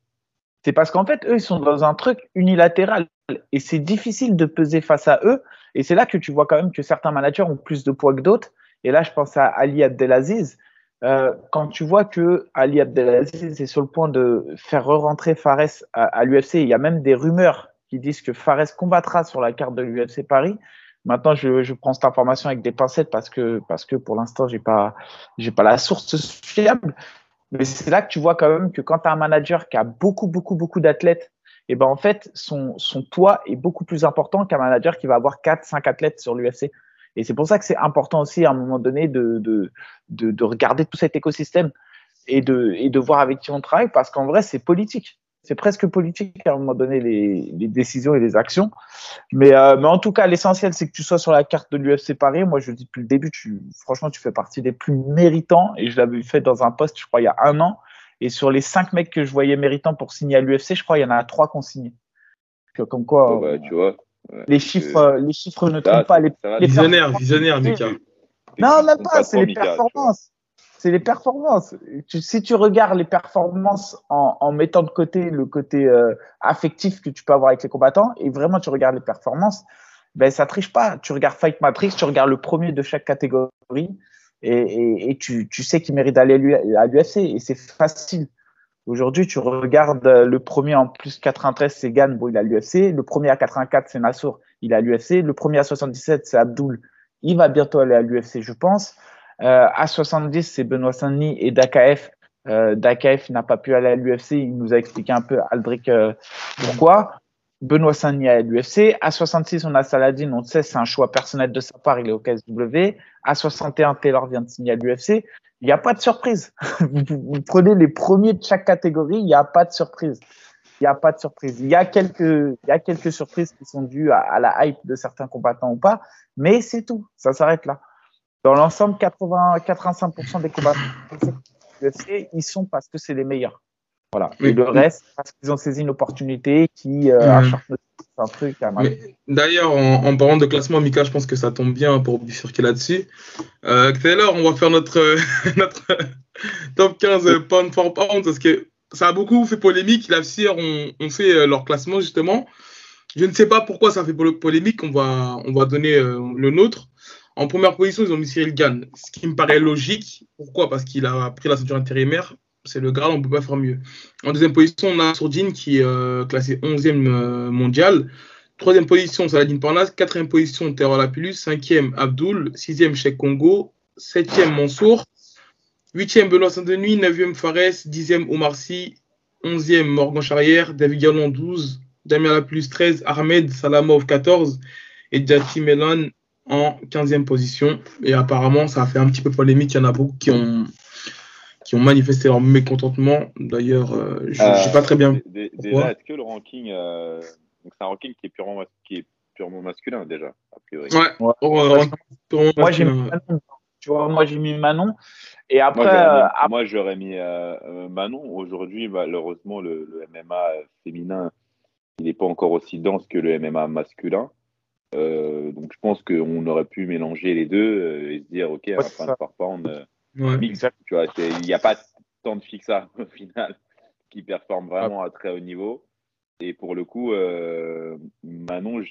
C'est parce qu'en fait, eux, ils sont dans un truc unilatéral et c'est difficile de peser face à eux. Et c'est là que tu vois quand même que certains managers ont plus de poids que d'autres. Et là, je pense à Ali Abdelaziz. Euh, quand tu vois que Ali Abdelaziz est sur le point de faire re-rentrer Fares à, l'UFC, il y a même des rumeurs qui disent que Fares combattra sur la carte de l'UFC Paris. Maintenant, je, je, prends cette information avec des pincettes parce que pour l'instant, j'ai pas pas la source fiable. Mais c'est là que tu vois quand même que quand tu as un manager qui a beaucoup beaucoup beaucoup d'athlètes, et eh ben en fait son son poids est beaucoup plus important qu'un manager qui va avoir 4 5 athlètes sur l'UFC. Et c'est pour ça que c'est important aussi à un moment donné de, de, de, de, regarder tout cet écosystème et de, et de voir avec qui on travaille parce qu'en vrai, c'est politique. C'est presque politique à un moment donné les, les décisions et les actions. Mais, euh, mais en tout cas, l'essentiel, c'est que tu sois sur la carte de l'UFC Paris. Moi, je le dis depuis le début, tu, franchement, tu fais partie des plus méritants. Et je l'avais fait dans un poste, je crois, il y a un an. Et sur les cinq mecs que je voyais méritants pour signer à l'UFC, je crois, il y en a trois qui ont signé. Comme quoi. bah, tu vois, les chiffres, les chiffres ne trompent pas. Les, les visionnaire, visionnaire, Mika. Non, même pas, c'est les performances. C'est les performances. si tu regardes les performances en, mettant de côté le côté euh, affectif que tu peux avoir avec les combattants, et vraiment tu regardes les performances, ben ça triche pas. Tu regardes Fight Matrix, tu regardes le premier de chaque catégorie. et, tu, sais qu'il mérite d'aller à l'UFC et c'est facile. Aujourd'hui, tu regardes euh, le premier en plus 93, c'est Gann, bon, il a l'UFC. Le premier à 84, c'est Nassour, il a l'UFC. Le premier à 77, c'est Abdul, il va bientôt aller à l'UFC, je pense. Euh, à 70, c'est Benoît Saint-Denis et Dakaef. Euh, Dakaef n'a pas pu aller à l'UFC. Il nous a expliqué un peu, Aldric, euh, pourquoi. Benoît Saint-Denis à l'UFC. À 66, on a Saladin. On sait, c'est un choix personnel de sa part. Il est au KSW. À 61, Taylor vient de signer à l'UFC. Il n'y a pas de surprise. (laughs) vous, prenez les premiers de chaque catégorie. Il n'y a pas de surprise. Il n'y a pas de surprise. Il y a quelques, il y a quelques surprises qui sont dues à, la hype de certains combattants ou pas. Mais c'est tout. Ça s'arrête là. Dans l'ensemble, 80, 85% des combattants l'UFC, ils sont parce que c'est les meilleurs. Voilà. Et le reste, parce qu'ils ont saisi une opportunité qui euh, un truc à D'ailleurs, en, parlant de classement, Mika, je pense que ça tombe bien pour bifurquer là-dessus. Euh, Taylor, on va faire notre, (laughs) notre top 15 pound for pound parce que ça a beaucoup fait polémique. La FCR ont, on fait euh, leur classement justement. Je ne sais pas pourquoi ça fait polémique. On va, on va donner euh, le nôtre. En première position, ils ont mis Cyril Gann, ce qui me paraît logique. Pourquoi? Parce qu'il a pris la ceinture intérimaire c'est le Graal, on ne peut pas faire mieux. En deuxième position, on a Sourdine qui est euh, classé 11e euh, mondial. Troisième position, Saladin Parnas. Quatrième position, Terror Lapillus. Cinquième, Abdul. Sixième, Cheikh Congo. Septième, Mansour. Huitième, Benoît Saint-Denis. Neuvième, Fares. Dixième, Omar. Onzième, Morgan Charrière. David Gallon, 12. Damien Lapillus, 13. Ahmed Salamov, 14. Et Jati Melan en 15e position. Et apparemment, ça a fait un petit peu polémique. Il y en a beaucoup qui ont qui ont manifesté leur mécontentement. D'ailleurs, euh, je ne sais pas très bien. Déjà, est-ce que le ranking, euh, c'est un ranking qui est purement, qui est purement masculin déjà, a priori. Ouais. moi, j'ai mis Manon. Tu vois, moi j'ai mis Manon. Et après, moi j'aurais mis, euh, Manon. Aujourd'hui, malheureusement, le, le, MMA féminin, il n'est pas encore aussi dense que le MMA masculin. Donc je pense qu'on aurait pu mélanger les deux et se dire, ok, à la fin de par tu vois, il n'y a pas tant de fixa (laughs) au final qui performent vraiment à très haut niveau. Et pour le coup, euh, Manon,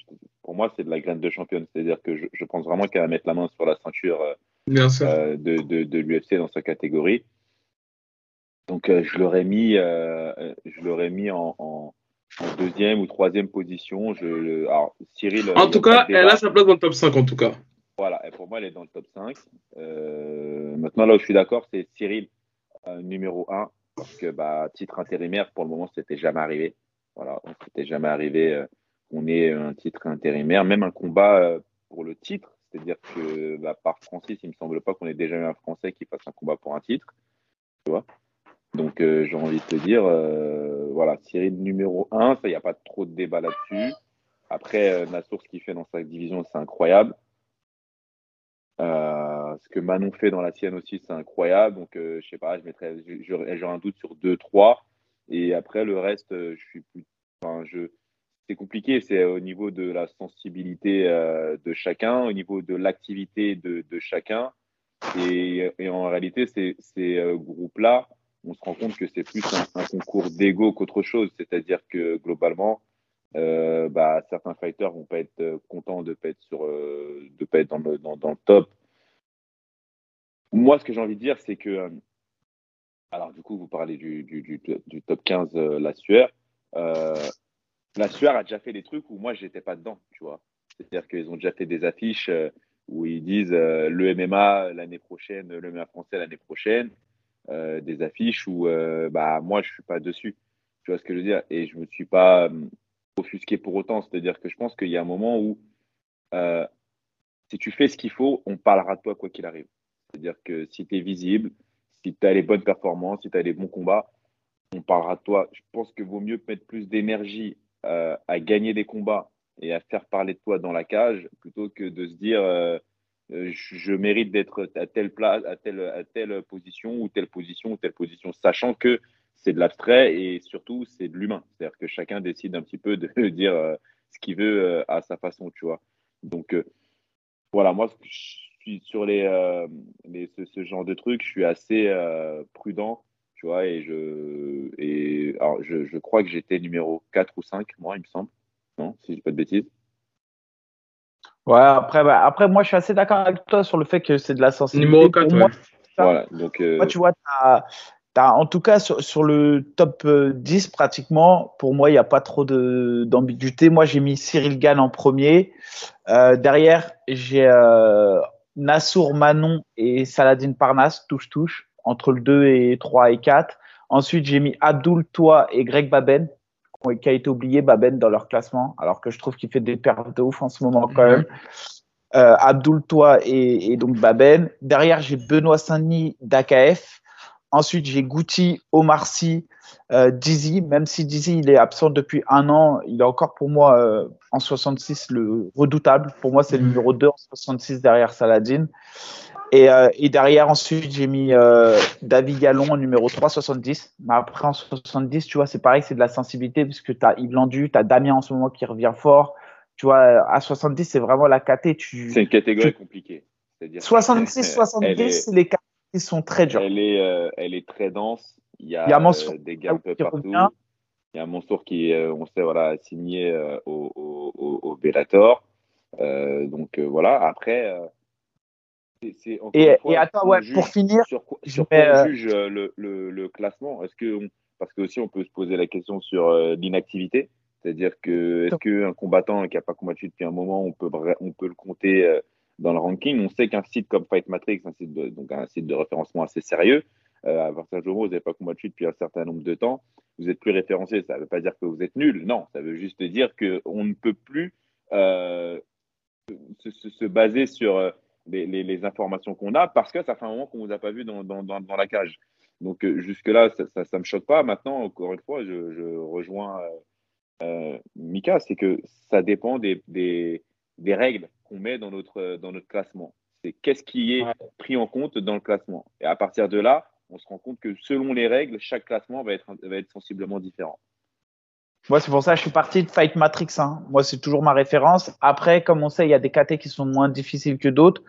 pour moi, c'est de la graine de championne. C'est-à-dire que je, pense vraiment qu'elle va mettre la main sur la ceinture euh, euh, de, de, l'UFC dans sa catégorie. Donc, je l'aurais mis, je l'aurais mis en, en, deuxième ou troisième position. Je, alors, Cyril. En tout cas, elle a sa place dans le top 5, en tout cas. Voilà, et pour moi, elle est dans le top 5. Euh, maintenant, là où je suis d'accord, c'est Cyril, euh, numéro 1, parce que bah, titre intérimaire, pour le moment, c'était jamais arrivé. Voilà, on s'était jamais arrivé euh, on est un titre intérimaire, même un combat pour le titre. C'est-à-dire que bah, par Francis, il me semble pas qu'on ait déjà eu un Français qui fasse un combat pour un titre. Tu vois? Donc, j'ai envie de te dire, voilà, Cyril numéro 1, ça, il n'y a pas trop de débat là-dessus. Après, Nassour, ce qu'il fait dans sa division, c'est incroyable. Euh, ce que Manon fait dans la sienne aussi, c'est incroyable. Donc, euh, je sais pas, je mettrais, j'aurais un doute sur 2-3. Et après, le reste, euh, je suis plus. Enfin, je, c'est compliqué. C'est au niveau de la sensibilité de chacun, au niveau de l'activité de, chacun. Et, en réalité, ces groupes-là, on se rend compte que c'est plus un, concours d'ego qu'autre chose. C'est-à-dire que globalement, euh, bah, certains fighters vont pas être euh, contents de pas être sur, euh, de pas être dans le, dans le top. Moi, ce que j'ai envie de dire, c'est que, alors du coup, vous parlez du, du, du, du top 15, la sueur. la sueur a déjà fait des trucs où moi, j'étais pas dedans, tu vois. C'est-à-dire qu'ils ont déjà fait des affiches où ils disent le MMA l'année prochaine, le MMA français l'année prochaine, des affiches où bah moi je suis pas dessus. Tu vois ce que je veux dire? Et je me suis pas offusqué pour autant. C'est-à-dire que je pense qu'il y a un moment où, euh, si tu fais ce qu'il faut, on parlera de toi quoi qu'il arrive. C'est-à-dire que si tu es visible, si tu as les bonnes performances, si tu as les bons combats, on parlera de toi. Je pense que vaut mieux mettre plus d'énergie euh, à gagner des combats et à faire parler de toi dans la cage plutôt que de se dire euh, je, mérite d'être à telle place, à telle, position ou telle position ou telle position, sachant que c'est de l'abstrait et surtout c'est de l'humain. C'est-à-dire que chacun décide un petit peu de (laughs) dire euh, ce qu'il veut euh, à sa façon, tu vois. Donc euh, voilà, moi je suis sur ce, genre de trucs, je suis assez prudent, tu vois, et je je, crois que j'étais numéro 4 ou 5, moi, il me semble. Non, si je dis pas de bêtises. Ouais, après, bah, après, moi, je suis assez d'accord avec toi sur le fait que c'est de la sensibilité. Numéro 4, Pour moi, Voilà, donc, euh, Moi, tu vois, t'as, t'as- en tout cas, sur, sur le top euh, 10, pratiquement, pour moi, il n'y a pas trop de, d'ambiguïté. Moi, j'ai mis Cyril Gann en premier. Euh, derrière, j'ai euh, Nassour Manon et Saladin Parnas, touche-touche, entre le 2 et 3 et 4. Ensuite, j'ai mis Abdul Toa et Greg Baben, qui a été oublié, Baben, dans leur classement, alors que je trouve qu'il fait des perfs de ouf en ce moment quand même. Euh, Abdul Toa et, et donc Baben. Derrière, j'ai Benoît Saint-Denis d'AKF. Ensuite, j'ai Gouti, Omar Sy, euh, Dizzy. Même si Dizzy il est absent depuis un an, il est encore pour moi euh, en 66 le redoutable. Pour moi, c'est le Mhm. numéro 2 en 66 derrière Saladin. Et, euh, et derrière, ensuite, j'ai mis euh, David Gallon en numéro 3, 70. Mais après, en 70, tu vois, c'est pareil, c'est de la sensibilité, puisque tu as Yves Landu, tu as Damien en ce moment qui revient fort. Tu vois, à 70, c'est vraiment la. Tu... c'est une catégorie tu- compliquée. C'est-à-dire 66, (laughs) elle 70, est- c'est les qui sont très durs. Elle est, euh, elle est très dense. Il y a, Il y a Mansour euh, des partout. revient. Il y a Mansour qui, euh, on sait, voilà, signé euh, au, au, au, au Bellator. Euh, donc voilà. Après, euh, c'est- Et, une fois, et attends, ouais, pour finir, sur quoi, sur on euh, juge euh, le, le, le classement. Est-ce que on- parce que aussi on peut se poser la question sur euh, l'inactivité, c'est-à-dire que est-ce qu'un combattant qui n'a pas combattu depuis un moment, on peut on peut le compter euh, dans le ranking? On sait qu'un site comme Fight Matrix, un site de, donc un site de référencement assez sérieux, à partir du moment où vous n'avez pas combattu depuis un certain nombre de temps, vous êtes plus référencé. Ça ne veut pas dire que vous êtes nul, non, ça veut juste dire que on ne peut plus se, se- se baser sur les, les- les informations qu'on a parce que ça fait un moment qu'on ne vous a pas vu dans, dans, dans, dans la cage. Donc euh, jusque-là, ça ne me choque pas. Maintenant, encore une fois, je, je rejoins euh, euh, Mika, c'est que ça dépend des, des, des règles qu'on met dans notre, dans notre classement. C'est qu'est-ce qui est pris en compte dans le classement. Et à partir de là, on se rend compte que selon les règles, chaque classement va être, va être sensiblement différent. Moi, c'est pour ça que je suis parti de Fight Matrix. hein. Moi, c'est toujours ma référence. Après, comme on sait, il y a des KT qui sont moins difficiles que d'autres.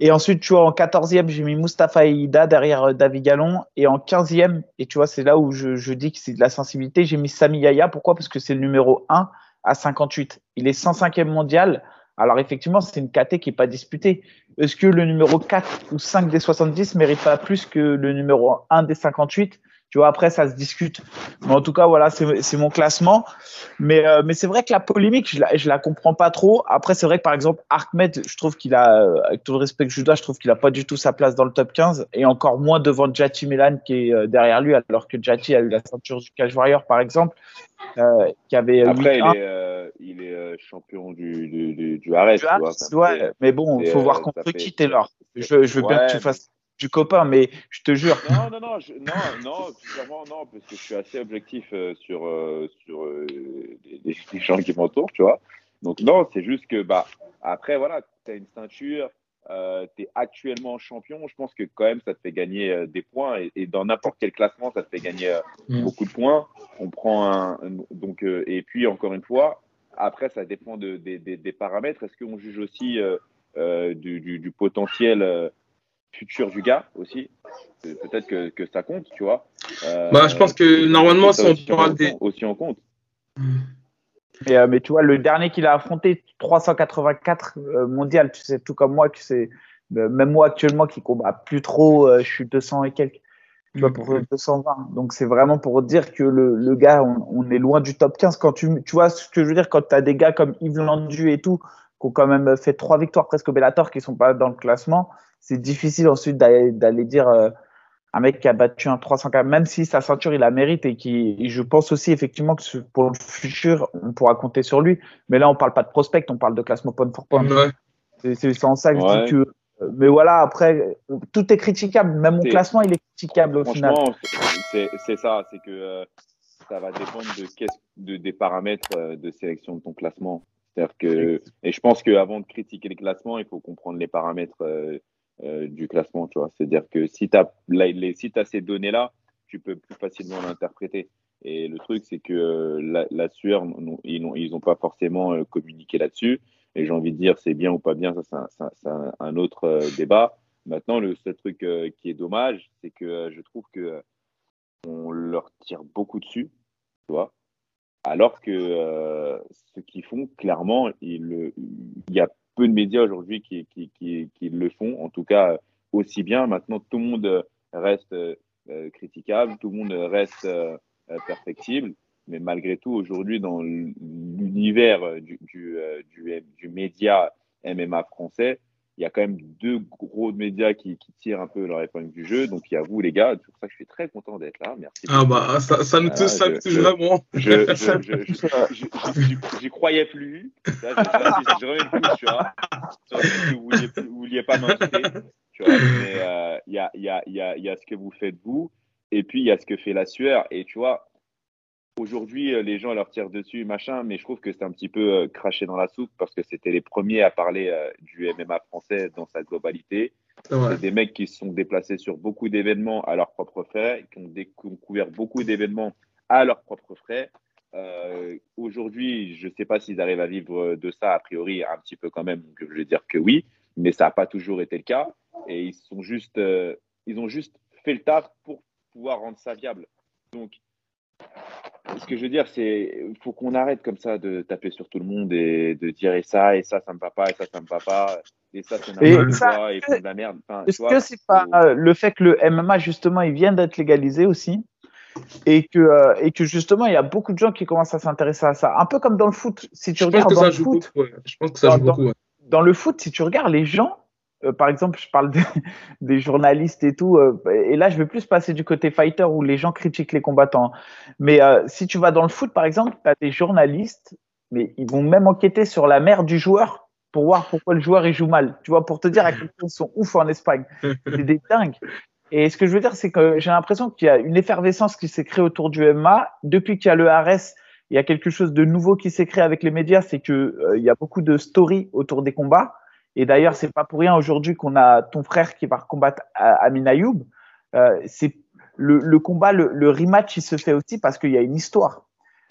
Et ensuite, tu vois, en 14e, j'ai mis Mustafa Eida derrière euh, David Gallon. Et en 15e, et tu vois, c'est là où je, je dis que c'est de la sensibilité, j'ai mis Sami Yaya. Pourquoi? Parce que c'est le numéro 1 à 58. Il est 105e mondial. Alors, effectivement, c'est une KT qui n'est pas disputée. Est-ce que le numéro 4 ou 5 des 70 mérite pas plus que le numéro 1 des 58 Tu vois, après, ça se discute. Mais en tout cas, voilà, c'est mon classement. Mais, euh, mais c'est vrai que la polémique, je la, je la comprends pas trop. Après, c'est vrai que par exemple, Ahmed, je trouve qu'il a, euh, avec tout le respect que je dois, je trouve qu'il a pas du tout sa place dans le top 15 et encore moins devant Jati Milan qui est euh, derrière lui, alors que Jati a eu la ceinture du Cage Warrior, par exemple, euh, qui avait Après, 8-1. il est, euh, il est champion du, du, du, du Ares, Tu vois, ouais, fait- mais bon, il faut voir contre qui Taylor. Je, je veux bien que tu fasses du copain, mais je te jure. Non, non, non, je- non, non, clairement non, parce que je suis assez objectif euh, sur, euh, sur euh, les, les- gens qui m'entourent, tu vois. Donc non, c'est juste que, bah, après, voilà, tu as une ceinture, euh, tu es actuellement champion, je pense que quand même, ça te fait gagner euh, des points, et, et dans n'importe quel classement, ça te fait gagner euh, Mm. beaucoup de points. On prend un, un- donc, euh, et puis encore une fois, après, ça dépend de, des- des- des paramètres. Est-ce qu'on juge aussi euh, euh, du, du- du potentiel euh, futur du gars aussi Peut-être que, que ça compte, tu vois. Euh, Bah, je pense que normalement, si on aussi en- parle des- aussi en compte. Mais, euh, mais tu vois, le dernier qu'il a affronté, 384 euh, mondial, tu sais, tout comme moi, tu sais, euh, même moi actuellement qui combat plus trop, euh, je suis 200 et quelques, tu vois, pour euh, 220. Donc c'est vraiment pour dire que le, le gars, on, on est loin du top 15. Quand tu, tu vois ce que je veux dire, quand tu as des gars comme Yves Landu et tout, qui ont quand même fait trois victoires presque au Bellator, qui sont pas dans le classement, c'est difficile ensuite d'aller dire euh, un mec qui a battu un 340, même si sa ceinture il la mérite et qui, je pense aussi effectivement que pour le futur on pourra compter sur lui. Mais là on parle pas de prospect, on parle de classement point for point. Ouais. C'est- en ça que je dis que. Mais voilà, après, tout est critiquable. Même mon classement, il est critiquable au final. Franchement, c'est c'est ça, c'est que euh, ça va dépendre de, qu'est-ce- de des paramètres euh, de sélection de ton classement. C'est-à-dire que, et je pense qu'avant de critiquer le classement, il faut comprendre les paramètres euh, euh, du classement, tu vois. C'est-à-dire que si tu as, si as ces données-là, tu peux plus facilement l'interpréter. Et le truc, c'est que euh, la, sueur, ils n'ont ils pas forcément euh, communiqué là-dessus. Et j'ai envie de dire, c'est bien ou pas bien, ça, c'est un, autre débat. Maintenant, le seul truc qui est dommage, c'est que je trouve que on leur tire beaucoup dessus, tu vois. Alors que ce qu'ils font, clairement, il, il y a peu de médias aujourd'hui qui, qui, qui, qui, le font, en tout cas aussi bien. Maintenant, tout le monde reste critiquable, tout le monde reste perfectible. Mais malgré tout, aujourd'hui, dans l'univers du, du, du, du, média MMA français, il y a quand même deux gros médias qui, qui, tirent un peu leur épingle du jeu. Donc, il y a vous, les gars. C'est pour ça que je suis très content d'être là. Merci. Ah, bah, ça, ça nous touche, ça touche vraiment. (laughs) J'y croyais plus. je, remets une couche, tu vois. Vous vous vouliez pas m'inviter. Tu vois, mais euh, il y, a, y, a, y, a, y a ce que vous faites, vous. Et puis, il y a ce que fait la sueur. Et tu vois, Aujourd'hui, euh, les gens leur tirent dessus, machin, mais je trouve que c'est un petit peu euh, craché dans la soupe parce que c'était les premiers à parler euh, du MMA français dans sa globalité. C'est des mecs qui se sont déplacés sur beaucoup d'événements à leurs propres frais, qui ont, ont couvert beaucoup d'événements à leurs propres frais. Euh, Aujourd'hui, je ne sais pas s'ils arrivent à vivre de ça, a priori, un petit peu quand même. Je vais dire que oui, mais ça n'a pas toujours été le cas. Et ils, sont juste, euh, ils ont juste fait le taf pour pouvoir rendre ça viable. Donc, ce que je veux dire, c'est faut qu'on arrête comme ça de taper sur tout le monde et de dire et ça, et ça, ça me va pas, et ça, ça me va pas, et ça, c'est n'importe quoi, et de la merde. Est-ce que c'est pas euh, le fait que le MMA, justement, il vient d'être légalisé aussi et que, euh, et que justement, il y a beaucoup de gens qui commencent à s'intéresser à ça. Un peu comme dans le foot. Si tu regardes dans le foot, je pense que ça joue beaucoup. dans le foot, si tu regardes les gens, euh, par exemple, je parle (laughs) des journalistes et tout, euh, et là, je vais plus passer du côté fighter où les gens critiquent les combattants. Mais euh, si tu vas dans le foot, par exemple, tu as des journalistes, mais ils vont même enquêter sur la mère du joueur pour voir pourquoi le joueur il joue mal. Tu vois, pour te dire à quel point ils sont ouf en Espagne. C'est des (laughs) dingues. Et ce que je veux dire, c'est que j'ai l'impression qu'il y a une effervescence qui s'est créée autour du MMA. Depuis qu'il y a le RS, il y a quelque chose de nouveau qui s'est créé avec les médias, c'est que il y a beaucoup de stories autour des combats. Et d'ailleurs, c'est pas pour rien aujourd'hui qu'on a ton frère qui va combattre Amin Ayoub. Euh, c'est le, le, combat, le, le, rematch, il se fait aussi parce qu'il y a une histoire.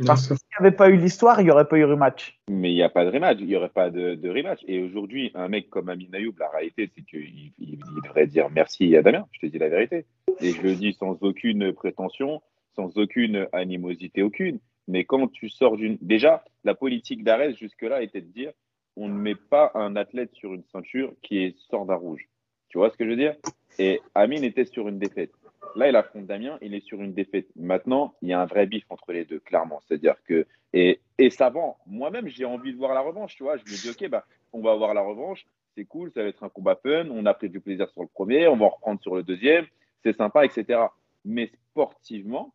Parce que s'il n'y avait pas eu l'histoire, il n'y aurait pas eu rematch. Mais il n'y a pas de rematch, il n'y aurait pas de, de rematch. Et aujourd'hui, un mec comme Amin Ayoub, la réalité, c'est qu'il il, devrait dire merci à Damien. Je te dis la vérité. Et je le dis sans aucune prétention, sans aucune animosité aucune. Mais quand tu sors d'une. Déjà, la politique d'Arès jusque-là était de dire on ne met pas un athlète sur une ceinture qui est sort d'un rouge. Tu vois ce que je veux dire? Et Amine était sur une défaite. Là, il affronte Damien, il est sur une défaite. Maintenant, il y a un vrai bif entre les deux, clairement. C'est-à-dire que et, et ça. Moi-même, j'ai envie de voir la revanche. Tu vois, je me dis ok, bah, on va avoir la revanche. C'est cool, ça va être un combat fun. On a pris du plaisir sur le premier, on va en reprendre sur le deuxième. C'est sympa, etc. Mais sportivement,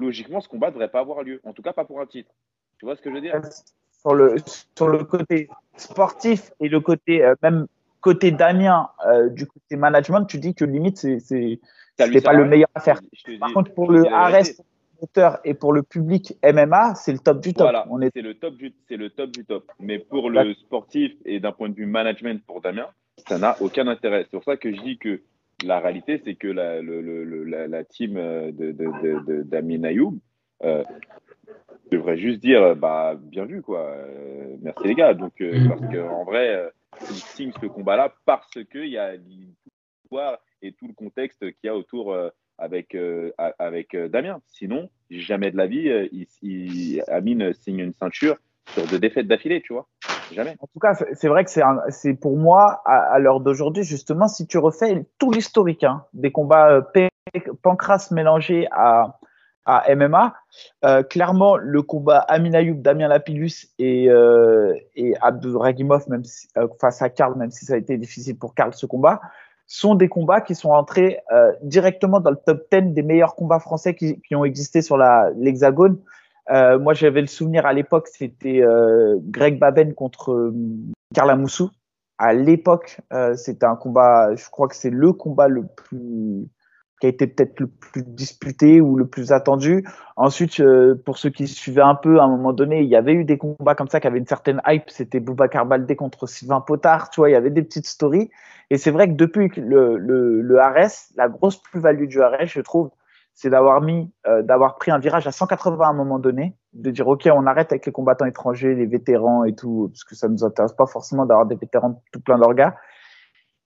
logiquement, ce combat ne devrait pas avoir lieu. En tout cas, pas pour un titre. Tu vois ce que je veux dire? Sur le, sur le côté sportif et le côté, euh, même côté Damien, euh, du côté management, tu dis que limite, c'est, pas le meilleur à faire. Par contre, pour le RS et pour le public MMA, c'est le top du top. Voilà, est... c'est le top du, c'est le top du top. Mais pour le sportif et d'un point de vue management pour Damien, ça n'a aucun intérêt. C'est pour ça que je dis que la réalité, c'est que la, le, le, la, la, team euh, de, de, de, d'Amin Ayoub, euh, je devrais juste dire bah bien vu quoi. Euh, merci les gars. Donc euh, parce que en vrai euh, ils signent ce combat là parce que il y a l'histoire et tout le contexte qu'il y a autour avec avec Damien. Sinon jamais de la vie il, il, Amine signe une ceinture sur deux défaites d'affilée tu vois. Jamais. En tout cas c'est vrai que c'est c'est pour moi à, l'heure d'aujourd'hui justement si tu refais tout l'historique hein, des combats Pancras mélangés à à MMA. Euh, clairement, le combat Amin Ayoub, Damien Lapillus et, euh, et même si, euh, face à Karl, même si ça a été difficile pour Karl ce combat, sont des combats qui sont entrés euh, directement dans le top 10 des meilleurs combats français qui, qui ont existé sur l'hexagone. Moi, j'avais le souvenir à l'époque, c'était Greg Baben contre Karl Amoussou. À l'époque, c'était un combat, je crois que c'est le combat le plus qui a été peut-être le plus disputé ou le plus attendu. Ensuite, euh, pour ceux qui suivaient un peu, à un moment donné, il y avait eu des combats comme ça qui avaient une certaine hype. C'était Boubacar Baldé contre Sylvain Potard, tu vois, il y avait des petites stories. Et c'est vrai que depuis le, le, RS, la grosse plus-value du RS, je trouve, c'est d'avoir mis, euh, d'avoir pris un virage à 180 à un moment donné, de dire ok, on arrête avec les combattants étrangers, les vétérans et tout, parce que ça nous intéresse pas forcément d'avoir des vétérans tout plein d'orgas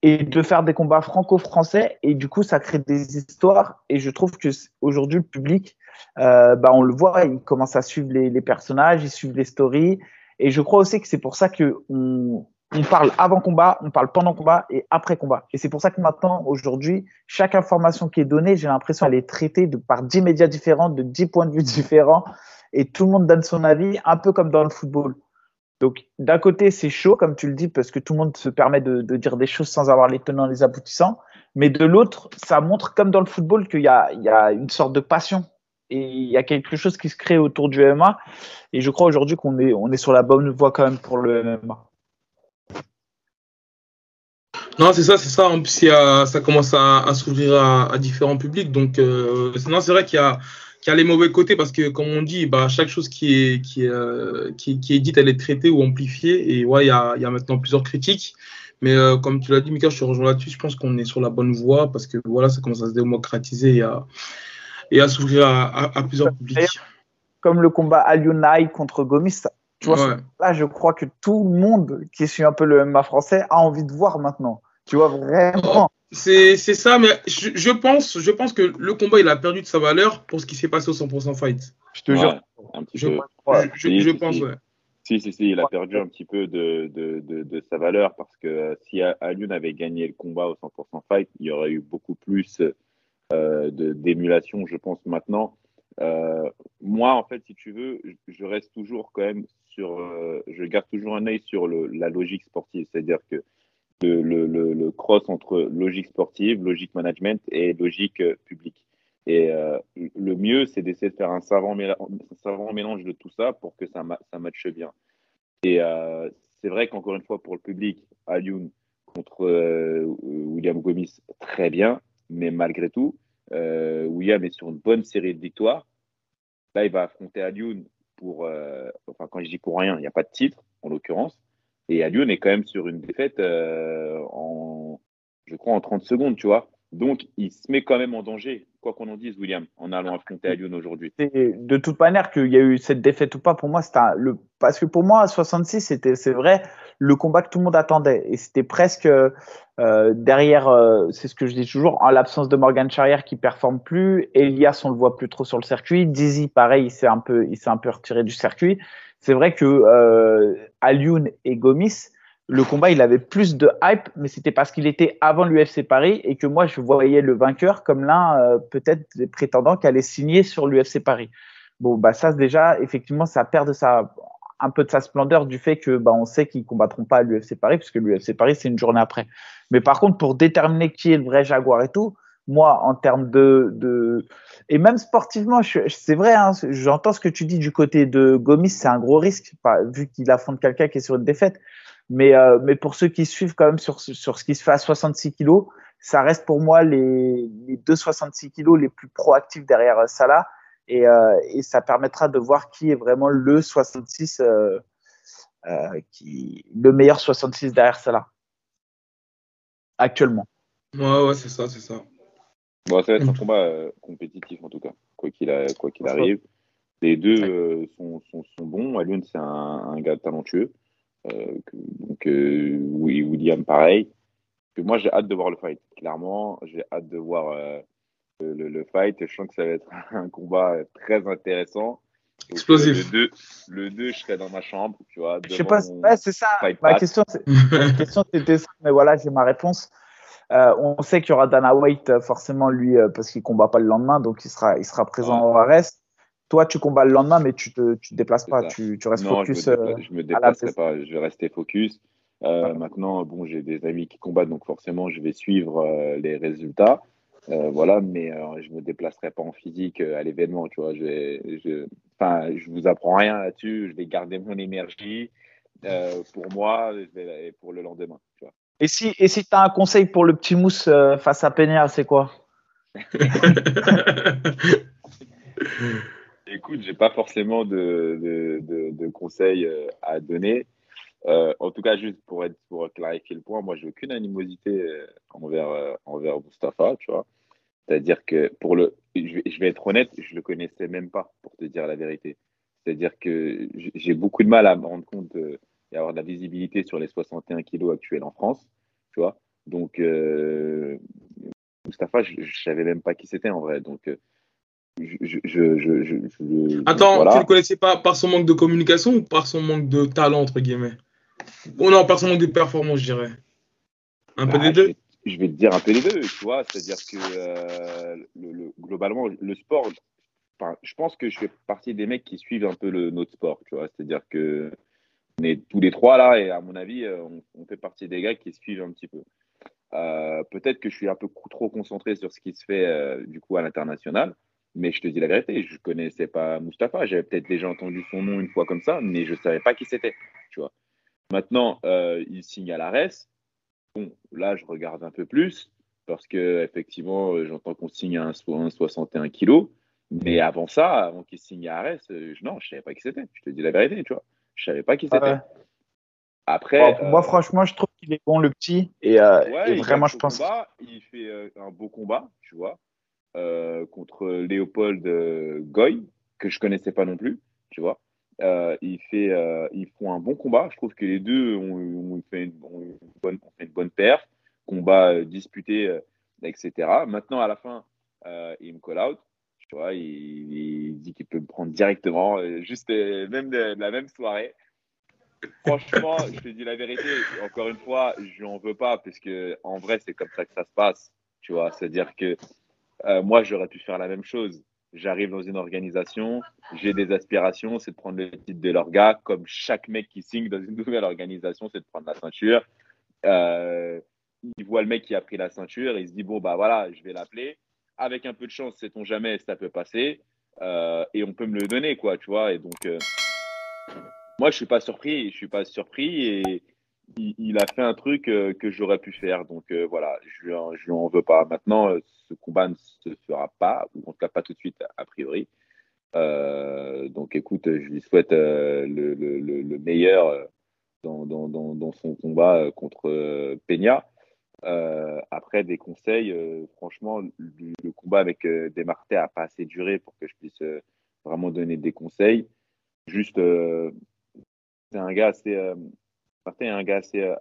et de faire des combats franco-français et du coup ça crée des histoires et je trouve que aujourd'hui le public euh, bah on le voit il commence à suivre les, personnages ils suivent les stories et je crois aussi que c'est pour ça que on, on parle avant combat, on parle pendant combat et après combat. Et c'est pour ça que maintenant, aujourd'hui, chaque information qui est donnée, j'ai l'impression qu'elle est traitée par 10 médias différents, de 10 points de vue (laughs) différents, et tout le monde donne son avis, un peu comme dans le football. Donc, d'un côté, c'est chaud, comme tu le dis, parce que tout le monde se permet de, dire des choses sans avoir les tenants, les aboutissants. Mais de l'autre, ça montre, comme dans le football, qu'il y a, il y a une sorte de passion. Et il y a quelque chose qui se crée autour du MMA. Et je crois aujourd'hui qu'on est, on est sur la bonne voie quand même pour le MMA. Non, c'est ça, c'est ça. En plus, ça commence à, s'ouvrir à, différents publics. Donc, euh, non, c'est vrai qu'il y a, qu'il y a les mauvais côtés parce que, comme on dit, bah, chaque chose qui est, qui, est, euh, qui, qui, est dite, elle est traitée ou amplifiée. Et ouais, il y a, y a maintenant plusieurs critiques. Mais euh, comme tu l'as dit, Mika, je te rejoins là-dessus. Je pense qu'on est sur la bonne voie parce que voilà, ça commence à se démocratiser et à, et à s'ouvrir à, à, plusieurs publics. Comme le combat Alionaï contre Gomis, tu vois, là, je crois que tout le monde qui suit un peu le MMA français a envie de voir maintenant. Tu vois, vraiment. C'est ça, mais je, pense, je pense que le combat, il a perdu de sa valeur pour ce qui s'est passé au 100% fight. Je te jure. je, je, pense, ouais. Si, si, si, il a perdu un petit peu de, de, de, sa valeur parce que euh, si Alioun avait gagné le combat au 100% fight, il y aurait eu beaucoup plus euh, d'émulation, je pense, maintenant. Euh, moi, en fait, si tu veux, je reste toujours quand même sur. Euh, je garde toujours un œil sur le, la logique sportive. C'est-à-dire que le, cross entre logique sportive, logique management et logique euh, publique. Et euh, le mieux, c'est d'essayer de faire un savant, mélange, de tout ça pour que ça, matche bien. Et euh, c'est vrai qu'encore une fois, pour le public, Alioun contre euh, William Gomis, très bien, mais malgré tout, William est sur une bonne série de victoires. Là, il va affronter Alioun pour, enfin, quand je dis pour rien, il n'y a pas de titre, en l'occurrence. Et Lyon est quand même sur une défaite euh, en, je crois, en 30 secondes, tu vois. Donc, il se met quand même en danger, quoi qu'on en dise, William, en allant affronter Lyon aujourd'hui. De toute manière, qu'il y a eu cette défaite ou pas, pour moi, c'était le. Parce que pour moi, à 66, c'était, c'est vrai, le combat que tout le monde attendait. Et c'était presque euh, derrière, euh, c'est ce que je dis toujours, en l'absence de Morgan Charrière qui performe plus. Elias, on le voit plus trop sur le circuit. Dizzy, pareil, il s'est un peu, il s'est un peu retiré du circuit c'est vrai que euh, et Gomis, le combat, il avait plus de hype, mais c'était parce qu'il était avant l'UFC Paris et que moi, je voyais le vainqueur comme l'un, euh, peut-être, des prétendants qui allait signer sur l'UFC Paris. Bon, bah, ça, déjà, effectivement, ça perd de sa, un peu de sa splendeur du fait que, bah, on sait qu'ils combattront pas à l'UFC Paris, puisque l'UFC Paris, c'est une journée après. Mais par contre, pour déterminer qui est le vrai Jaguar et tout, moi, en termes de, de, et même sportivement, c'est vrai, hein, j'entends ce que tu dis du côté de Gomis, c'est un gros risque, vu qu'il affronte quelqu'un qui est sur une défaite. Mais, euh, mais pour ceux qui suivent quand même sur, sur ce qui se fait à 66 kilos, ça reste pour moi les, les deux 66 kilos les plus proactifs derrière euh, Salah. Et, euh, et ça permettra de voir qui est vraiment le 66, euh, euh, qui, le meilleur 66 derrière Salah. Actuellement. Ouais, ouais, c'est ça, c'est ça. Bon, ça va être un combat euh, compétitif en tout cas, quoi qu'il qu'il arrive. Les deux euh, sont, sont, sont, bons. Alun, c'est un, un, gars talentueux. Euh, que, donc, euh, oui, William, pareil. Que moi, j'ai hâte de voir le fight. Clairement, j'ai hâte de voir euh, le, le, fight. Je sens que ça va être (laughs) un combat très intéressant. Explosif. Le 2, le 2, je serai dans ma chambre, tu vois. Je sais pas, ouais, c'est ça. Ma question, c'était ça, mais voilà, j'ai ma réponse. Euh, on sait qu'il y aura Dana White, euh, forcément, lui, euh, parce qu'il combat pas le lendemain, donc il sera, il sera présent au RS. Toi, tu combats le lendemain, mais tu te, tu te déplaces pas, tu, tu, restes focus. Je me, je me déplacerai pas, je vais rester focus. Euh, maintenant, bon, j'ai des amis qui combattent, donc forcément, je vais suivre euh, les résultats. Euh, voilà, mais je me déplacerai pas en physique à l'événement, tu vois. Je, je, enfin, je vous apprends rien là-dessus. Je vais garder mon énergie pour moi et pour le lendemain, tu vois. Et si, et si tu as un conseil pour le petit mousse euh, face à Peña, c'est quoi? (laughs) Écoute, j'ai pas forcément de, de, de, de conseils euh, à donner. Euh, en tout cas, juste pour, être, pour clarifier le point, moi, j'ai aucune animosité euh, envers, euh, envers Mustafa, tu vois. C'est-à-dire que pour le, je vais, je vais, être honnête, je le connaissais même pas, pour te dire la vérité. C'est-à-dire que j'ai beaucoup de mal à me rendre compte et avoir de la visibilité sur les 61 kilos actuels en France, tu vois. Donc, euh, Mustapha, je, ne savais même pas qui c'était en vrai. Donc, euh, je, je, je Attends, tu ne le connaissais pas par son manque de communication ou par son manque de talent, entre guillemets? Non, pas seulement des performances, je dirais. Un peu bah, des deux je vais, te dire un peu des deux, tu vois. C'est-à-dire que euh, le, globalement, le sport, je pense que je fais partie des mecs qui suivent un peu le, notre sport, tu vois. C'est-à-dire que on est tous les trois là, et à mon avis, euh, on, fait partie des gars qui suivent un petit peu. Euh, peut-être que je suis un peu trop concentré sur ce qui se fait euh, du coup à l'international, mais je te dis la vérité, je connaissais pas Mustapha. J'avais peut-être déjà entendu son nom une fois comme ça, mais je savais pas qui c'était, tu vois. Maintenant, il signe à l'ARES. Bon, là, je regarde un peu plus parce que effectivement, j'entends qu'on signe à un, 61 kg. Mais avant ça, avant qu'il signe à Arès, non, je savais pas qui c'était. Je te dis la vérité, tu vois. Je savais pas qui c'était. Après, moi, euh, franchement, je trouve qu'il est bon le petit et, euh, vraiment, je pense. il fait euh, un beau combat, tu vois, contre Léopold Goy que je connaissais pas non plus, tu vois. Il fait, ils font un bon combat. Je trouve que les deux ont, fait, une, bonne, ont perf, combat disputé, etc. Maintenant, à la fin, il me call out. Tu vois, il, dit qu'il peut me prendre directement, euh, juste euh, même de, la même soirée. Franchement, je te dis la vérité, encore une fois, je n'en veux pas parce que en vrai, c'est comme ça que ça se passe. Tu vois, c'est-à-dire que euh, moi, j'aurais pu faire la même chose. J'arrive dans une organisation, j'ai des aspirations, c'est de prendre le titre de leur gars, comme chaque mec qui signe dans une nouvelle organisation, c'est de prendre la ceinture. il voit le mec qui a pris la ceinture, il se dit bon bah voilà, je vais l'appeler avec un peu de chance, sait-on jamais, ça peut passer. Euh, et on peut me le donner, quoi, tu vois. Et donc, euh, moi, je suis pas surpris, je suis pas surpris. Et il, a fait un truc euh, que j'aurais pu faire. Donc, voilà, je lui en veux pas. Maintenant, ce combat ne se fera pas, ou en tout cas pas tout de suite, a priori. donc, écoute, je lui souhaite le, le, le, meilleur dans, son combat contre Peña. Euh, après, des conseils, euh, franchement, le, combat avec euh, n'a pas assez duré pour que je puisse vraiment donner des conseils. Juste, c'est un gars assez. Martin est un gars assez.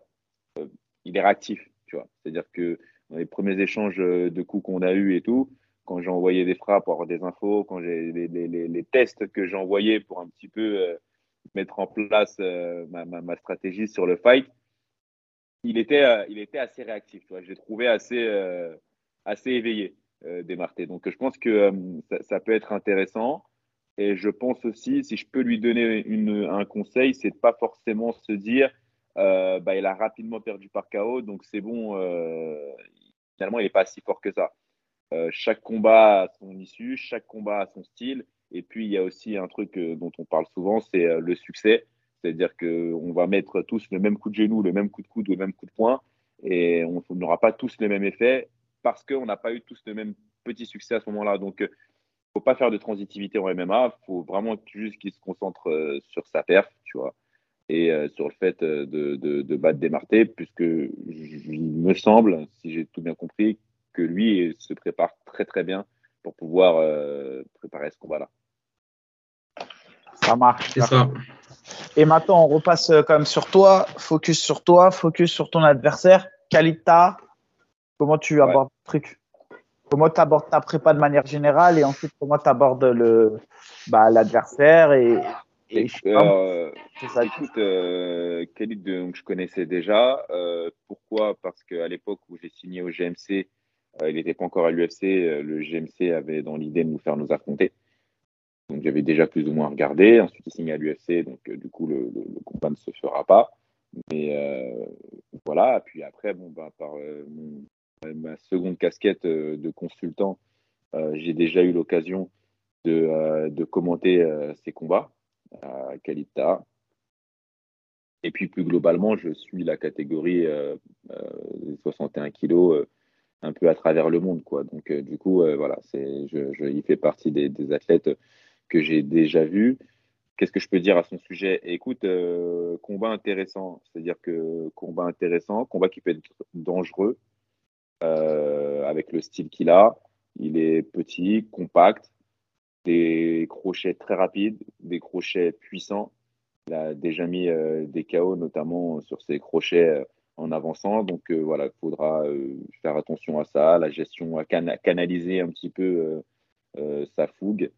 il est réactif, tu vois. C'est-à-dire que dans les premiers échanges de coups qu'on a eu et tout, quand j'ai envoyé des frappes pour avoir des infos, quand j'ai les, tests que j'ai envoyés pour un petit peu mettre en place ma, stratégie sur le fight, il était, euh, il était assez réactif. Je l'ai trouvé assez, euh, assez éveillé, euh, Desmarté. Donc, je pense que ça, peut être intéressant. Et je pense aussi, si je peux lui donner un conseil, c'est de pas forcément se dire, bah, il a rapidement perdu par KO, donc c'est bon. finalement, il n'est pas si fort que ça. chaque combat a son issue, chaque combat a son style. Et puis, il y a aussi un truc dont on parle souvent, c'est le succès. C'est-à-dire qu'on va mettre tous le même coup de genou, le même coup de coude, le même coup de poing, et on n'aura pas tous le même effet parce qu'on n'a pas eu tous le même petit succès à ce moment-là. Donc, faut pas faire de transitivité en MMA, il faut vraiment juste qu'il se concentre euh, sur sa perf, tu vois, et euh, sur le fait euh, de, de, battre Desmarté, puisque il me semble, si j'ai tout bien compris, que lui se prépare très très bien pour pouvoir préparer ce combat-là. Ça marche. C'est ça. Et maintenant, on repasse euh, quand même sur toi, focus sur toi, focus sur ton adversaire. Kalita, comment tu abordes le truc? Comment tu abordes ta prépa de manière générale et ensuite comment tu abordes le, bah, l'adversaire et, et euh, écoute, euh, Khalid, donc, je connaissais déjà. Euh, pourquoi? Parce qu'à l'époque où j'ai signé au GMC, il n'était pas encore à l'UFC. le GMC avait dans l'idée de nous faire nous affronter. Donc j'avais déjà plus ou moins regardé. Ensuite, il signe à l'UFC, donc euh, du coup, le, combat ne se fera pas. Mais euh, voilà. Puis après, bon, bah, par euh, ma seconde casquette de consultant, j'ai déjà eu l'occasion de, de, commenter ces combats à Kalita. Et puis plus globalement, je suis la catégorie 61 kilos un peu à travers le monde, quoi. Donc du coup, voilà, c'est, je, il fait partie des, des athlètes que j'ai déjà vu. Qu'est-ce que je peux dire à son sujet? Écoute, euh, combat intéressant, c'est-à-dire que combat intéressant, combat qui peut être dangereux euh, avec le style qu'il a. Il est petit, compact, des crochets très rapides, des crochets puissants. Il a déjà mis euh, des KO, notamment sur ses crochets en avançant. Donc voilà, il faudra faire attention à ça, la gestion, à canaliser un petit peu sa fougue.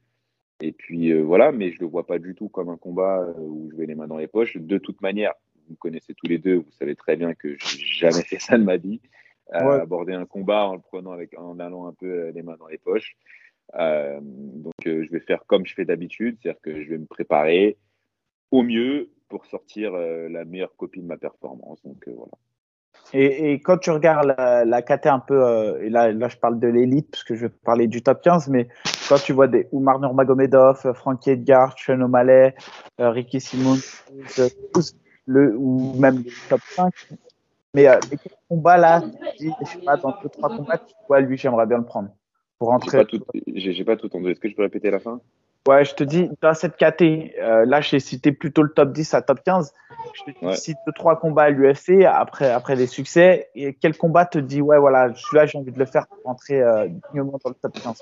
Et puis euh, voilà, mais je le vois pas du tout comme un combat euh, où je vais les mains dans les poches. De toute manière, vous me connaissez tous les deux, vous savez très bien que j'ai jamais fait ça de ma vie. Aborder un combat en le prenant avec, en allant un peu les mains dans les poches. Donc, je vais faire comme je fais d'habitude, c'est-à-dire que je vais me préparer au mieux pour sortir la meilleure copie de ma performance. Donc, voilà. Et, et, quand tu regardes la, la KT un peu, euh, et là, là je parle de l'élite parce que je vais parler du top 15, mais quand tu vois des Oumar Nurmagomedov, Frankie Edgar, Sean O'Malley, euh, Ricky Simon, le, ou même le top 5, mais euh, les combats là, je sais pas, dans deux trois combats, tu vois, lui, j'aimerais bien le prendre pour rentrer. J'ai pas tout entendu. Est-ce que je peux répéter la fin? Ouais, je te dis, dans cette KT, euh, là, j'ai cité plutôt le top 10 à top 15. Je te cite trois combats à l'UFC après, après des succès. Et quel combat te dit, ouais, voilà, celui-là, j'ai envie de le faire pour rentrer euh, dignement dans le top 15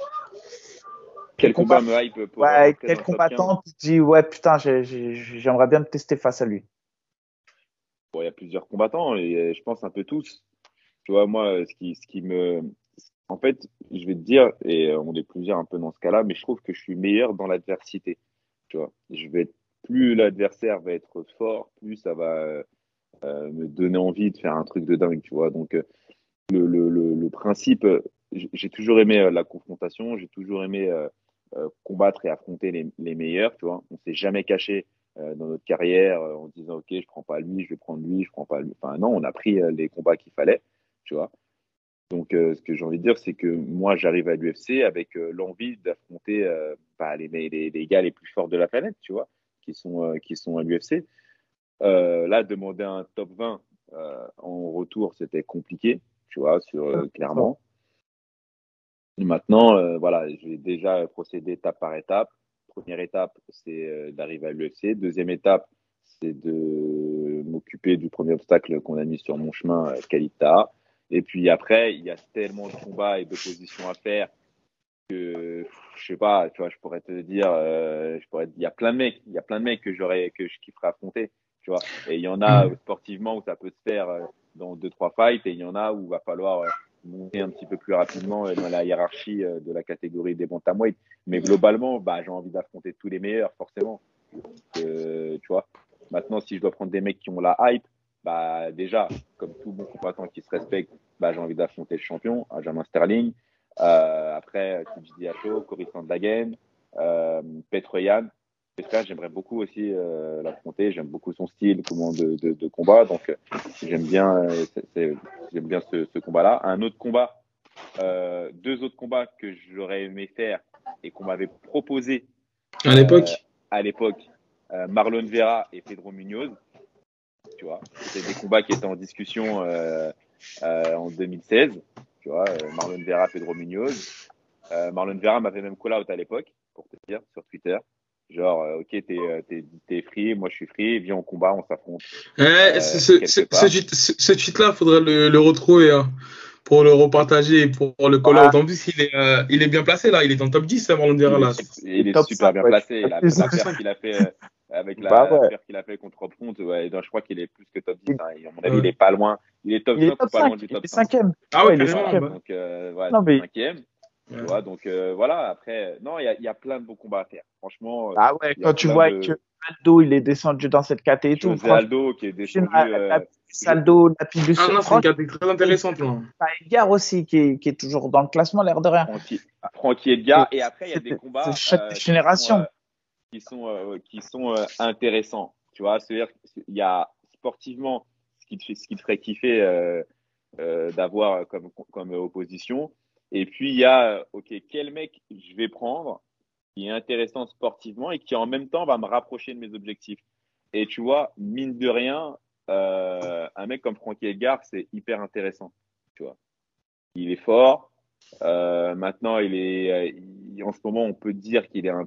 Quel, combat, me hype pour Ouais, quel combattant te dit, ouais, putain, j'aimerais bien me tester face à lui Bon, il y a plusieurs combattants et je pense un peu tous. Tu vois, moi, ce qui, ce qui me, en fait, je vais te dire, et on est plusieurs un peu dans ce cas-là, mais je trouve que je suis meilleur dans l'adversité. Tu vois, je vais plus l'adversaire va être fort, plus ça va euh, me donner envie de faire un truc de dingue, tu vois. Donc, euh, le, principe, j'ai toujours aimé euh, la confrontation, j'ai toujours aimé combattre et affronter les, les, meilleurs, tu vois. On s'est jamais caché dans notre carrière en disant, OK, je prends pas lui, je vais prendre lui, je prends pas lui. Enfin, non, on a pris les combats qu'il fallait, tu vois. Donc, euh, ce que j'ai envie de dire, c'est que moi, j'arrive à l'UFC avec euh, l'envie d'affronter euh, bah, les, les, les, gars les plus forts de la planète, tu vois, qui sont, qui sont à l'UFC. là, demander un top 20 en retour, c'était compliqué, tu vois, sur, clairement. Maintenant, voilà, j'ai déjà procédé étape par étape. Première étape, c'est d'arriver à l'UFC. Deuxième étape, c'est de m'occuper du premier obstacle qu'on a mis sur mon chemin, Kalita. Et puis après, il y a tellement de combats et d'oppositions à faire que je sais pas, tu vois, je pourrais te dire, euh, je pourrais, il y a plein de mecs, il y a plein de mecs que j'aurais, que je kifferais affronter, tu vois. Et il y en a mm. sportivement où ça peut se faire euh, dans deux trois fights, et il y en a où il va falloir euh, monter un petit peu plus rapidement dans la hiérarchie de la catégorie des bantamweight. Mais globalement, bah, j'ai envie d'affronter tous les meilleurs, forcément. tu vois. Maintenant, si je dois prendre des mecs qui ont la hype, bah, déjà, comme tout bon combattant qui se respecte, bah, j'ai envie d'affronter le champion, Benjamin Sterling. Euh, après, Tiji Diacho, Cory Sandhagen, euh, Petr Yan. j'aimerais beaucoup aussi euh, l'affronter. J'aime beaucoup son style comment de, de, de combat. Donc, euh, j'aime bien, euh, j'aime bien ce, ce combat-là. Un autre combat, euh, deux autres combats que j'aurais aimé faire et qu'on m'avait proposé à l'époque. à l'époque, Marlon Vera et Pedro Munoz tu vois. C'était des combats qui étaient en discussion euh, euh, en 2016, tu vois. Euh, Marlon Vera, Pedro Munoz. Euh, Marlon Vera m'avait même call out à l'époque, pour te dire, sur Twitter. Genre, euh, ok, t'es, t'es, t'es free, moi je suis free, viens au combat, on s'affronte. Eh, ce, ce, ce, ce, tweet-là, faudrait le, le retrouver hein, pour le repartager et pour le call out. En plus, il est, euh, il est bien placé là, il est dans le top 10, hein, Marlon Vera là. Il est, super bien placé. Il a l'affaire qu'il a fait avec la bah ouais. qu'il a fait contre Front, ouais, je crois qu'il est plus que top 10. Hein. À mon avis, il est pas loin. Il est top 5 ou pas loin du top 5. Il est 5 Ah ouais, il est 5 Donc, euh, voilà, non, mais... 5 tu vois, donc euh, voilà, après, non, il y a, y a, plein de beaux combats à faire. Franchement. Ah ouais, quand tu vois de... que Aldo, il est descendu dans cette caté et tout. C'est Aldo qui est descendu. Euh, Aldo, Lapillus. Ah non, c'est une caté très intéressante. Là. Edgar aussi, qui est, qui est toujours dans le classement, l'air de rien. Francky, Francky Edgar, et après, il y a des combats. C'est chaque euh, génération qui sont, euh, qui sont euh, intéressants. Tu vois, c'est-à-dire qu'il y a sportivement ce qui te, ce qui te ferait kiffer euh, d'avoir comme, comme opposition. Et puis, il y a, OK, quel mec je vais prendre qui est intéressant sportivement et qui en même temps va me rapprocher de mes objectifs. Et tu vois, mine de rien, un mec comme Frankie Edgar, c'est hyper intéressant. Tu vois, il est fort. Maintenant, il est, en ce moment, on peut dire qu'il a